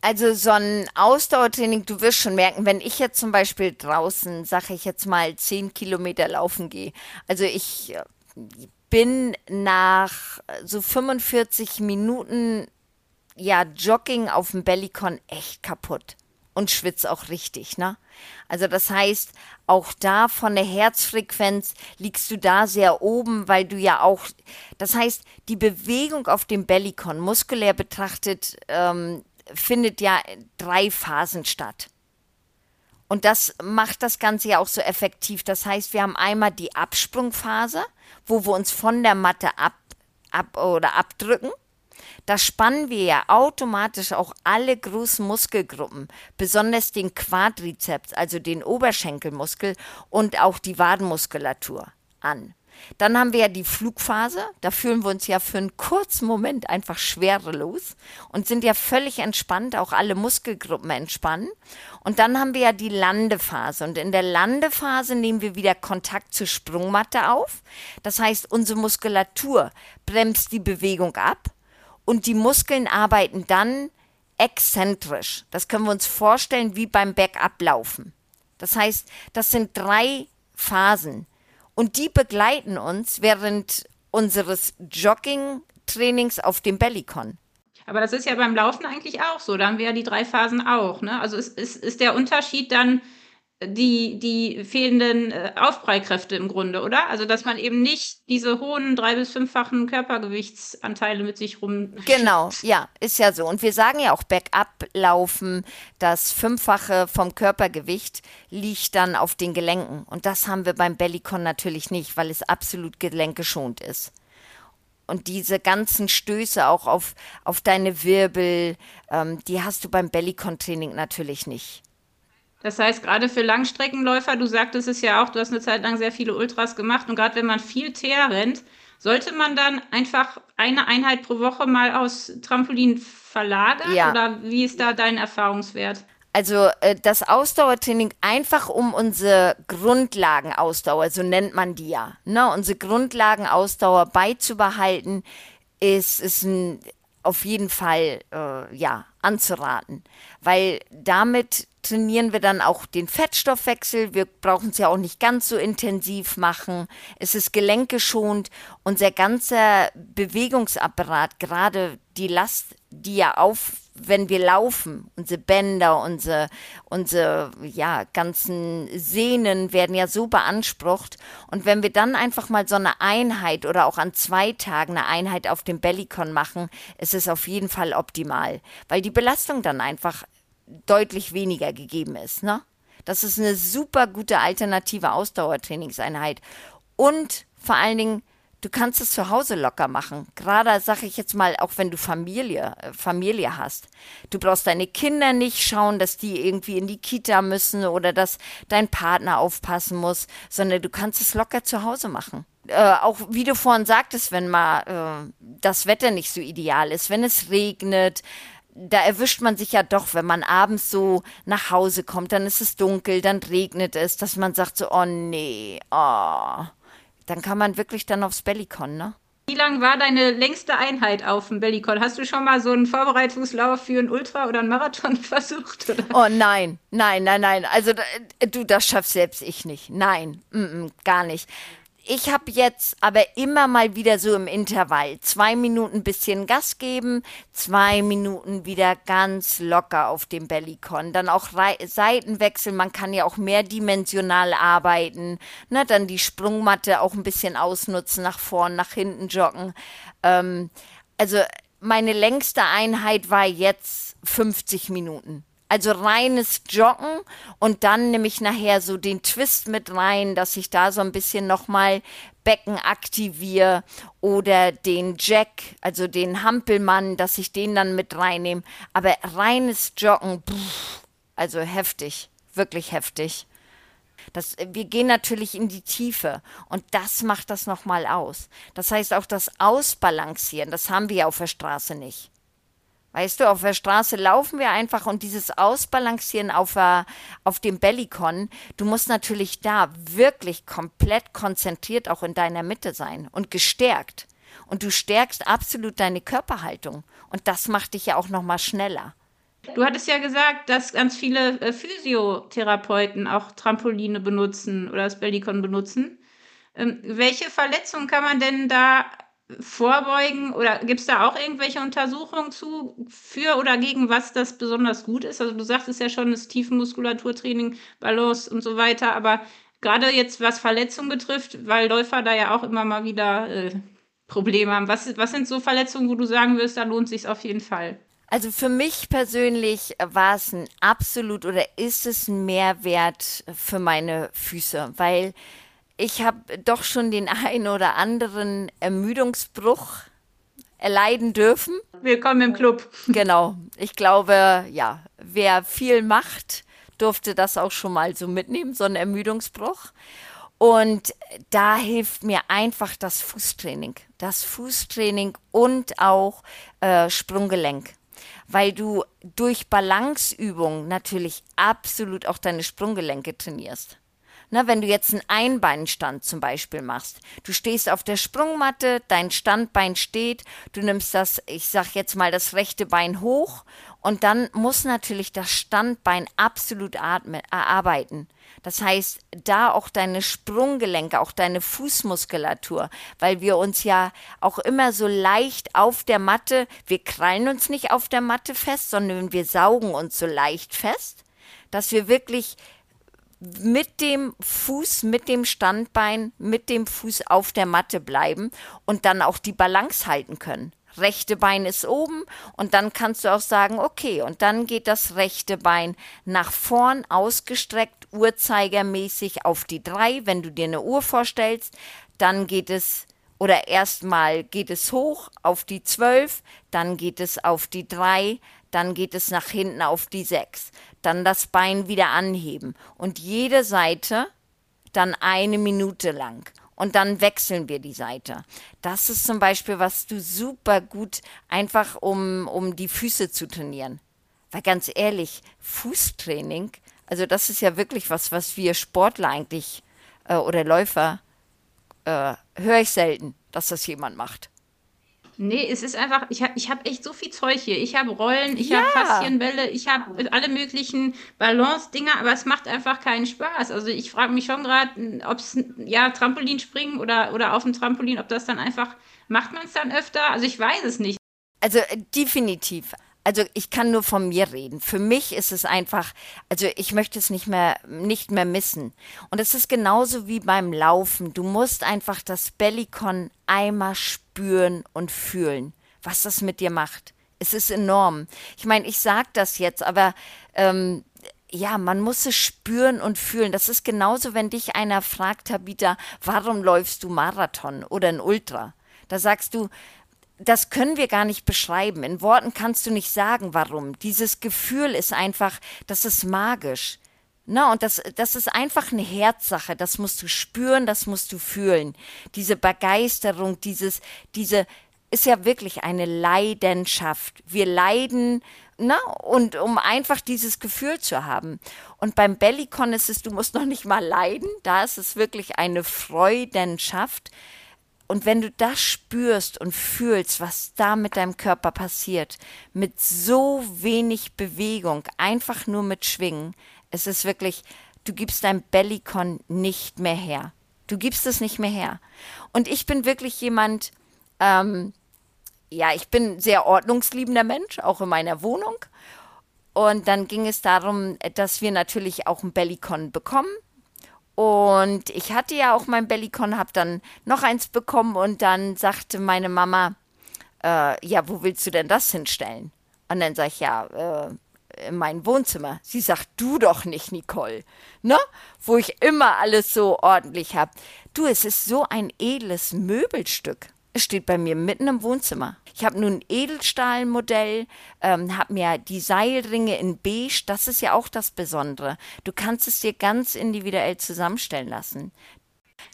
Also so ein Ausdauertraining, du wirst schon merken, wenn ich jetzt zum Beispiel draußen, sage ich jetzt mal, zehn Kilometer laufen gehe. Also ich äh, bin nach so 45 Minuten ja Jogging auf dem Bellycon echt kaputt und schwitze auch richtig, ne? Also das heißt, auch da von der Herzfrequenz liegst du da sehr oben, weil du ja auch, das heißt, die Bewegung auf dem Bellycon muskulär betrachtet ähm, findet ja drei Phasen statt. Und das macht das Ganze ja auch so effektiv. Das heißt, wir haben einmal die Absprungphase, wo wir uns von der Matte ab, ab oder abdrücken. Da spannen wir ja automatisch auch alle großen Muskelgruppen, besonders den Quadrizeps, also den Oberschenkelmuskel und auch die Wadenmuskulatur an. Dann haben wir ja die Flugphase. Da fühlen wir uns ja für einen kurzen Moment einfach schwerelos und sind ja völlig entspannt, auch alle Muskelgruppen entspannen. Und dann haben wir ja die Landephase. Und in der Landephase nehmen wir wieder Kontakt zur Sprungmatte auf. Das heißt, unsere Muskulatur bremst die Bewegung ab und die Muskeln arbeiten dann exzentrisch. Das können wir uns vorstellen wie beim Backup-Laufen. Das heißt, das sind drei Phasen und die begleiten uns während unseres Jogging-Trainings auf dem Bellycon. Aber das ist ja beim Laufen eigentlich auch so. Da haben wir ja die drei Phasen auch. Ne? Also ist, ist, ist der Unterschied dann die, die fehlenden äh, Aufprallkräfte im Grunde, oder? Also, dass man eben nicht diese hohen drei- bis fünffachen Körpergewichtsanteile mit sich rum. Genau, ja, ist ja so. Und wir sagen ja auch Backup laufen, das Fünffache vom Körpergewicht liegt dann auf den Gelenken. Und das haben wir beim Bellycon natürlich nicht, weil es absolut gelenkgeschont ist. Und diese ganzen Stöße auch auf, auf deine Wirbel, ähm, die hast du beim Bellycon-Training natürlich nicht. Das heißt, gerade für Langstreckenläufer, du sagtest es ja auch, du hast eine Zeit lang sehr viele Ultras gemacht und gerade wenn man viel Teer rennt, sollte man dann einfach eine Einheit pro Woche mal aus Trampolin verlagern? Ja. Oder wie ist da dein Erfahrungswert? Also äh, das Ausdauertraining einfach um unsere Grundlagenausdauer, so nennt man die ja, ne, unsere Grundlagenausdauer beizubehalten, ist, ist ein, auf jeden Fall äh, ja anzuraten, weil damit trainieren wir dann auch den Fettstoffwechsel. Wir brauchen es ja auch nicht ganz so intensiv machen. Es ist gelenkgeschont. Unser ganzer Bewegungsapparat, gerade die Last, die ja auf, wenn wir laufen, unsere Bänder, unsere, unsere ja, ganzen Sehnen werden ja so beansprucht. Und wenn wir dann einfach mal so eine Einheit oder auch an zwei Tagen eine Einheit auf dem Bellycon machen, ist es auf jeden Fall optimal, weil die Belastung dann einfach deutlich weniger gegeben ist. Ne? Das ist eine super gute alternative Ausdauertrainingseinheit. Und vor allen Dingen, du kannst es zu Hause locker machen. Gerade sage ich jetzt mal, auch wenn du Familie, äh, Familie hast. Du brauchst deine Kinder nicht schauen, dass die irgendwie in die Kita müssen oder dass dein Partner aufpassen muss, sondern du kannst es locker zu Hause machen. Äh, auch wie du vorhin sagtest, wenn mal äh, das Wetter nicht so ideal ist, wenn es regnet, da erwischt man sich ja doch, wenn man abends so nach Hause kommt, dann ist es dunkel, dann regnet es, dass man sagt so, oh nee, oh. Dann kann man wirklich dann aufs Bellycon, ne? Wie lang war deine längste Einheit auf dem Bellycon? Hast du schon mal so einen Vorbereitungslauf für einen Ultra oder einen Marathon versucht? Oder? Oh nein, nein, nein, nein. Also du, das schaffst selbst ich nicht. Nein, mm -mm, gar nicht ich habe jetzt aber immer mal wieder so im Intervall zwei Minuten bisschen Gas geben, zwei Minuten wieder ganz locker auf dem Bellycon. Dann auch Re Seitenwechsel, man kann ja auch mehrdimensional arbeiten. Ne, dann die Sprungmatte auch ein bisschen ausnutzen, nach vorn, nach hinten joggen. Ähm, also meine längste Einheit war jetzt 50 Minuten. Also reines Joggen und dann nehme ich nachher so den Twist mit rein, dass ich da so ein bisschen nochmal Becken aktiviere oder den Jack, also den Hampelmann, dass ich den dann mit reinnehme. Aber reines Joggen, pff, also heftig, wirklich heftig. Das, wir gehen natürlich in die Tiefe und das macht das nochmal aus. Das heißt auch das Ausbalancieren, das haben wir auf der Straße nicht. Weißt du, auf der Straße laufen wir einfach und dieses Ausbalancieren auf, uh, auf dem Bellycon, du musst natürlich da wirklich komplett konzentriert auch in deiner Mitte sein und gestärkt. Und du stärkst absolut deine Körperhaltung. Und das macht dich ja auch nochmal schneller. Du hattest ja gesagt, dass ganz viele äh, Physiotherapeuten auch Trampoline benutzen oder das Bellycon benutzen. Ähm, welche Verletzungen kann man denn da vorbeugen oder gibt es da auch irgendwelche Untersuchungen zu, für oder gegen was das besonders gut ist? Also du sagtest ja schon, das Tiefenmuskulaturtraining, Balance und so weiter, aber gerade jetzt was Verletzungen betrifft, weil Läufer da ja auch immer mal wieder äh, Probleme haben. Was, was sind so Verletzungen, wo du sagen wirst, da lohnt sich auf jeden Fall? Also für mich persönlich war es ein absolut oder ist es ein Mehrwert für meine Füße, weil ich habe doch schon den einen oder anderen Ermüdungsbruch erleiden dürfen. Willkommen im Club. Genau. Ich glaube, ja, wer viel macht, durfte das auch schon mal so mitnehmen, so einen Ermüdungsbruch. Und da hilft mir einfach das Fußtraining. Das Fußtraining und auch äh, Sprunggelenk. Weil du durch Balanceübungen natürlich absolut auch deine Sprunggelenke trainierst. Na, wenn du jetzt einen Einbeinstand zum Beispiel machst, du stehst auf der Sprungmatte, dein Standbein steht, du nimmst das, ich sag jetzt mal, das rechte Bein hoch und dann muss natürlich das Standbein absolut atmen, arbeiten. Das heißt, da auch deine Sprunggelenke, auch deine Fußmuskulatur, weil wir uns ja auch immer so leicht auf der Matte, wir krallen uns nicht auf der Matte fest, sondern wir saugen uns so leicht fest, dass wir wirklich mit dem Fuß, mit dem Standbein, mit dem Fuß auf der Matte bleiben und dann auch die Balance halten können. Rechte Bein ist oben und dann kannst du auch sagen, okay, und dann geht das rechte Bein nach vorn ausgestreckt, uhrzeigermäßig auf die drei, wenn du dir eine Uhr vorstellst, dann geht es oder erstmal geht es hoch auf die zwölf, dann geht es auf die drei, dann geht es nach hinten auf die sechs dann das Bein wieder anheben und jede Seite dann eine Minute lang. Und dann wechseln wir die Seite. Das ist zum Beispiel, was du super gut einfach um, um die Füße zu trainieren. Weil ganz ehrlich, Fußtraining, also das ist ja wirklich was, was wir Sportler eigentlich äh, oder Läufer äh, höre ich selten, dass das jemand macht. Nee, es ist einfach, ich habe ich hab echt so viel Zeug hier. Ich habe Rollen, ich ja. habe Faszienbälle, ich habe alle möglichen Balance-Dinger, aber es macht einfach keinen Spaß. Also ich frage mich schon gerade, ob es, ja, Trampolinspringen oder, oder auf dem Trampolin, ob das dann einfach, macht man es dann öfter? Also ich weiß es nicht. Also äh, definitiv also ich kann nur von mir reden. Für mich ist es einfach, also ich möchte es nicht mehr, nicht mehr missen. Und es ist genauso wie beim Laufen. Du musst einfach das Bellycon einmal spüren und fühlen, was das mit dir macht. Es ist enorm. Ich meine, ich sage das jetzt, aber ähm, ja, man muss es spüren und fühlen. Das ist genauso, wenn dich einer fragt, Tabita, warum läufst du Marathon oder ein Ultra? Da sagst du, das können wir gar nicht beschreiben. In Worten kannst du nicht sagen, warum. Dieses Gefühl ist einfach, das ist magisch. Na, und das, das ist einfach eine Herzsache. Das musst du spüren, das musst du fühlen. Diese Begeisterung, dieses, diese, ist ja wirklich eine Leidenschaft. Wir leiden, na, und um einfach dieses Gefühl zu haben. Und beim Bellycon ist es, du musst noch nicht mal leiden. Da ist es wirklich eine Freudenschaft und wenn du das spürst und fühlst, was da mit deinem Körper passiert, mit so wenig Bewegung, einfach nur mit Schwingen, es ist wirklich, du gibst dein Bellycon nicht mehr her. Du gibst es nicht mehr her. Und ich bin wirklich jemand, ähm, ja, ich bin sehr ordnungsliebender Mensch, auch in meiner Wohnung. Und dann ging es darum, dass wir natürlich auch ein Bellycon bekommen. Und ich hatte ja auch mein Bellycon, habe dann noch eins bekommen und dann sagte meine Mama, äh, ja, wo willst du denn das hinstellen? Und dann sage ich, ja, äh, in mein Wohnzimmer. Sie sagt, du doch nicht, Nicole. Ne? Wo ich immer alles so ordentlich habe. Du, es ist so ein edles Möbelstück. Es steht bei mir mitten im Wohnzimmer. Ich habe nun ein Edelstahlmodell, ähm, habe mir die Seilringe in beige, das ist ja auch das Besondere. Du kannst es dir ganz individuell zusammenstellen lassen.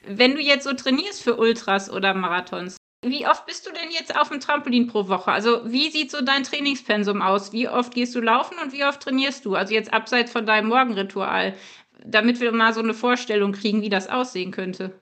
Wenn du jetzt so trainierst für Ultras oder Marathons, wie oft bist du denn jetzt auf dem Trampolin pro Woche? Also wie sieht so dein Trainingspensum aus? Wie oft gehst du laufen und wie oft trainierst du? Also jetzt abseits von deinem Morgenritual, damit wir mal so eine Vorstellung kriegen, wie das aussehen könnte.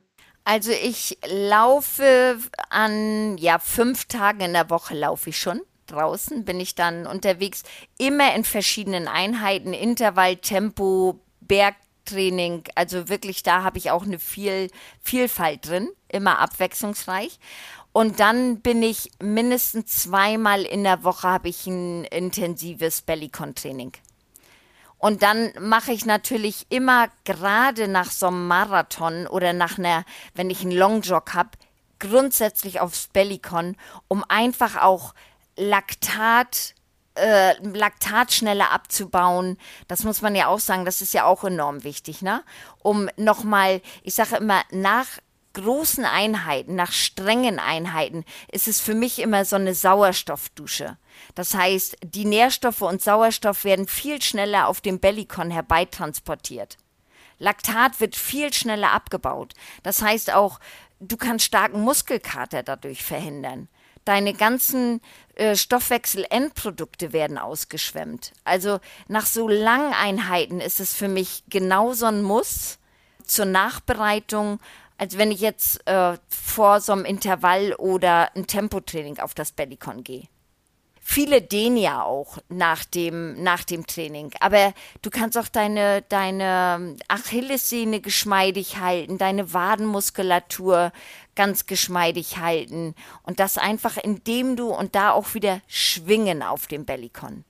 Also ich laufe an, ja, fünf Tagen in der Woche laufe ich schon. Draußen bin ich dann unterwegs, immer in verschiedenen Einheiten, Intervall, Tempo, Bergtraining. Also wirklich, da habe ich auch eine viel, Vielfalt drin, immer abwechslungsreich. Und dann bin ich mindestens zweimal in der Woche habe ich ein intensives Bellycon-Training. Und dann mache ich natürlich immer gerade nach so einem Marathon oder nach einer, wenn ich einen Longjog habe, grundsätzlich aufs Bellycon, um einfach auch Laktat äh, Laktat schneller abzubauen. Das muss man ja auch sagen, das ist ja auch enorm wichtig, ne? Um nochmal, ich sage immer, nach großen Einheiten, nach strengen Einheiten, ist es für mich immer so eine Sauerstoffdusche. Das heißt, die Nährstoffe und Sauerstoff werden viel schneller auf dem Bellycon herbeitransportiert. Laktat wird viel schneller abgebaut. Das heißt auch, du kannst starken Muskelkater dadurch verhindern. Deine ganzen äh, Stoffwechselendprodukte werden ausgeschwemmt. Also nach so langen Einheiten ist es für mich genauso ein Muss zur Nachbereitung, als wenn ich jetzt äh, vor so einem Intervall oder ein Tempotraining auf das Bellycon gehe. Viele dehnen ja auch nach dem, nach dem Training. Aber du kannst auch deine, deine Achillessehne geschmeidig halten, deine Wadenmuskulatur ganz geschmeidig halten. Und das einfach, indem du und da auch wieder schwingen auf dem Bellycon.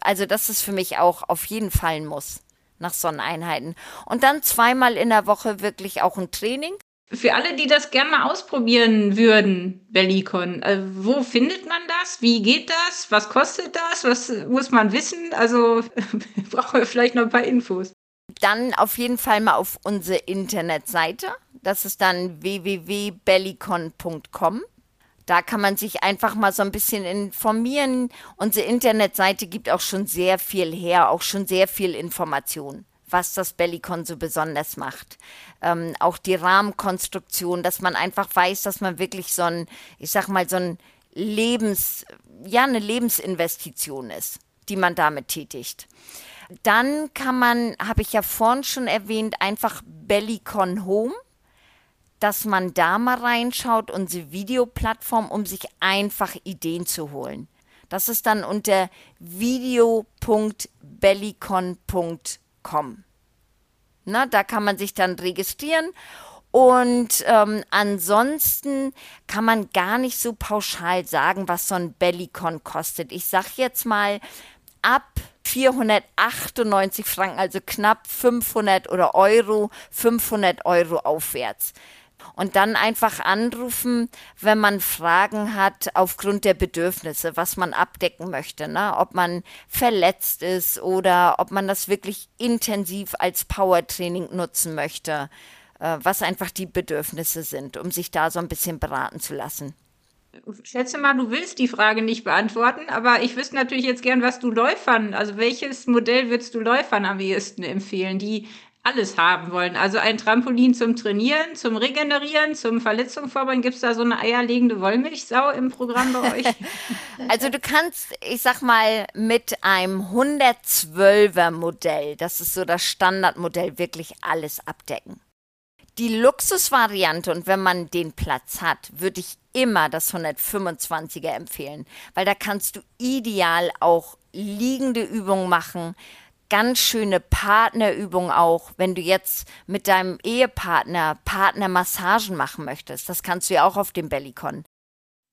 Also das ist für mich auch auf jeden Fall ein Muss nach Sonneneinheiten. Und dann zweimal in der Woche wirklich auch ein Training. Für alle, die das gerne mal ausprobieren würden, Bellicon, äh, wo findet man das? Wie geht das? Was kostet das? Was muss man wissen? Also brauchen wir vielleicht noch ein paar Infos. Dann auf jeden Fall mal auf unsere Internetseite. Das ist dann www.bellicon.com. Da kann man sich einfach mal so ein bisschen informieren. Unsere Internetseite gibt auch schon sehr viel her, auch schon sehr viel Information was das Bellicon so besonders macht. Ähm, auch die Rahmenkonstruktion, dass man einfach weiß, dass man wirklich so ein, ich sag mal, so ein Lebens, ja, eine Lebensinvestition ist, die man damit tätigt. Dann kann man, habe ich ja vorhin schon erwähnt, einfach Bellicon Home, dass man da mal reinschaut, unsere Videoplattform, um sich einfach Ideen zu holen. Das ist dann unter video.bellicon.com kommen. Na, da kann man sich dann registrieren und ähm, ansonsten kann man gar nicht so pauschal sagen, was so ein Bellycon kostet. Ich sag jetzt mal ab 498 Franken, also knapp 500 oder Euro, 500 Euro aufwärts und dann einfach anrufen, wenn man Fragen hat aufgrund der Bedürfnisse, was man abdecken möchte, ne? ob man verletzt ist oder ob man das wirklich intensiv als Powertraining nutzen möchte, äh, was einfach die Bedürfnisse sind, um sich da so ein bisschen beraten zu lassen. Schätze mal, du willst die Frage nicht beantworten, aber ich wüsste natürlich jetzt gern, was du Läufern, also welches Modell würdest du Läufern am ehesten empfehlen, die alles haben wollen. Also ein Trampolin zum Trainieren, zum Regenerieren, zum Verletzung vorbeugen. Gibt es da so eine eierlegende Wollmilchsau im Programm bei euch? also du kannst, ich sag mal, mit einem 112er Modell, das ist so das Standardmodell, wirklich alles abdecken. Die Luxusvariante und wenn man den Platz hat, würde ich immer das 125er empfehlen, weil da kannst du ideal auch liegende Übungen machen, ganz schöne Partnerübung auch, wenn du jetzt mit deinem Ehepartner Partnermassagen machen möchtest. Das kannst du ja auch auf dem Bellycon.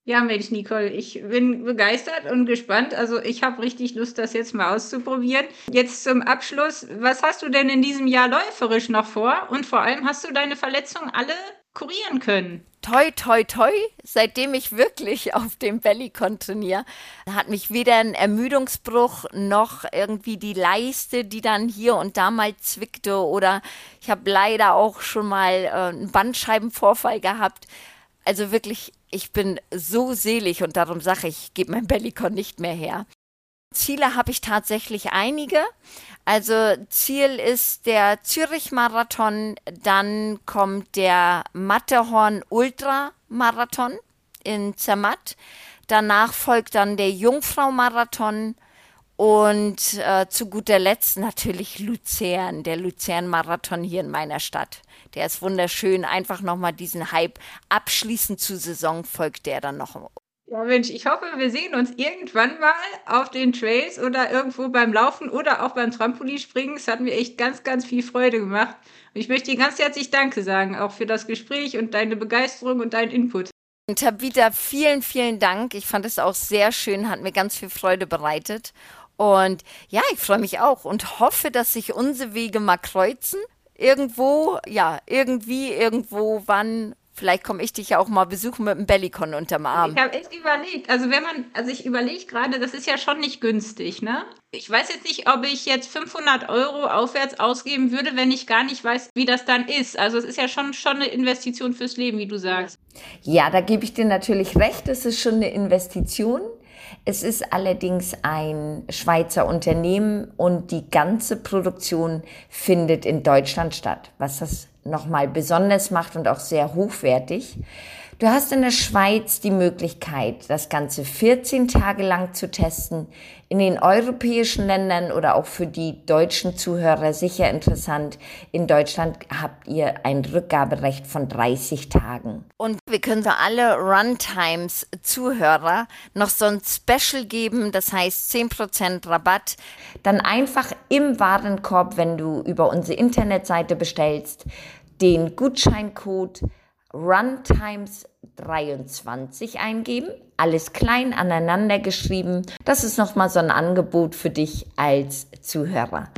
Ja, Mensch, Nicole, ich bin begeistert und gespannt. Also ich habe richtig Lust, das jetzt mal auszuprobieren. Jetzt zum Abschluss, was hast du denn in diesem Jahr läuferisch noch vor? Und vor allem hast du deine Verletzungen alle kurieren können? toi, toi, toi, seitdem ich wirklich auf dem Bellycon trainiere, hat mich weder ein Ermüdungsbruch noch irgendwie die Leiste, die dann hier und da mal zwickte oder ich habe leider auch schon mal äh, einen Bandscheibenvorfall gehabt. Also wirklich, ich bin so selig und darum sage ich, ich gebe mein Bellycon nicht mehr her. Ziele habe ich tatsächlich einige. Also Ziel ist der Zürich-Marathon, dann kommt der Matterhorn Ultra-Marathon in Zermatt. Danach folgt dann der Jungfrau-Marathon und äh, zu guter Letzt natürlich Luzern, der Luzern-Marathon hier in meiner Stadt. Der ist wunderschön. Einfach nochmal diesen Hype abschließend zur Saison folgt der dann noch ja, Mensch, ich hoffe, wir sehen uns irgendwann mal auf den Trails oder irgendwo beim Laufen oder auch beim Trampolinspringen. Es hat mir echt ganz, ganz viel Freude gemacht. Und ich möchte dir ganz herzlich Danke sagen, auch für das Gespräch und deine Begeisterung und deinen Input. Tabitha, vielen, vielen Dank. Ich fand es auch sehr schön, hat mir ganz viel Freude bereitet. Und ja, ich freue mich auch und hoffe, dass sich unsere Wege mal kreuzen. Irgendwo, ja, irgendwie, irgendwo, wann Vielleicht komme ich dich ja auch mal besuchen mit einem Bellycon unterm Arm. Ich habe echt überlegt. Also wenn man, also ich überlege gerade, das ist ja schon nicht günstig, ne? Ich weiß jetzt nicht, ob ich jetzt 500 Euro aufwärts ausgeben würde, wenn ich gar nicht weiß, wie das dann ist. Also es ist ja schon, schon eine Investition fürs Leben, wie du sagst. Ja, da gebe ich dir natürlich recht. Es ist schon eine Investition. Es ist allerdings ein Schweizer Unternehmen und die ganze Produktion findet in Deutschland statt, was das nochmal besonders macht und auch sehr hochwertig. Du hast in der Schweiz die Möglichkeit, das Ganze 14 Tage lang zu testen. In den europäischen Ländern oder auch für die deutschen Zuhörer sicher interessant. In Deutschland habt ihr ein Rückgaberecht von 30 Tagen. Und wir können für alle Runtimes Zuhörer noch so ein Special geben, das heißt 10% Rabatt. Dann einfach im Warenkorb, wenn du über unsere Internetseite bestellst, den Gutscheincode Runtimes 23 eingeben. Alles klein aneinander geschrieben. Das ist nochmal so ein Angebot für dich als Zuhörer.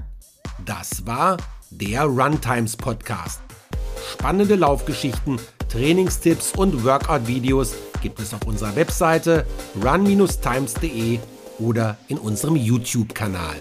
Das war der Runtimes Podcast. Spannende Laufgeschichten, Trainingstipps und Workout-Videos gibt es auf unserer Webseite run-times.de oder in unserem YouTube-Kanal.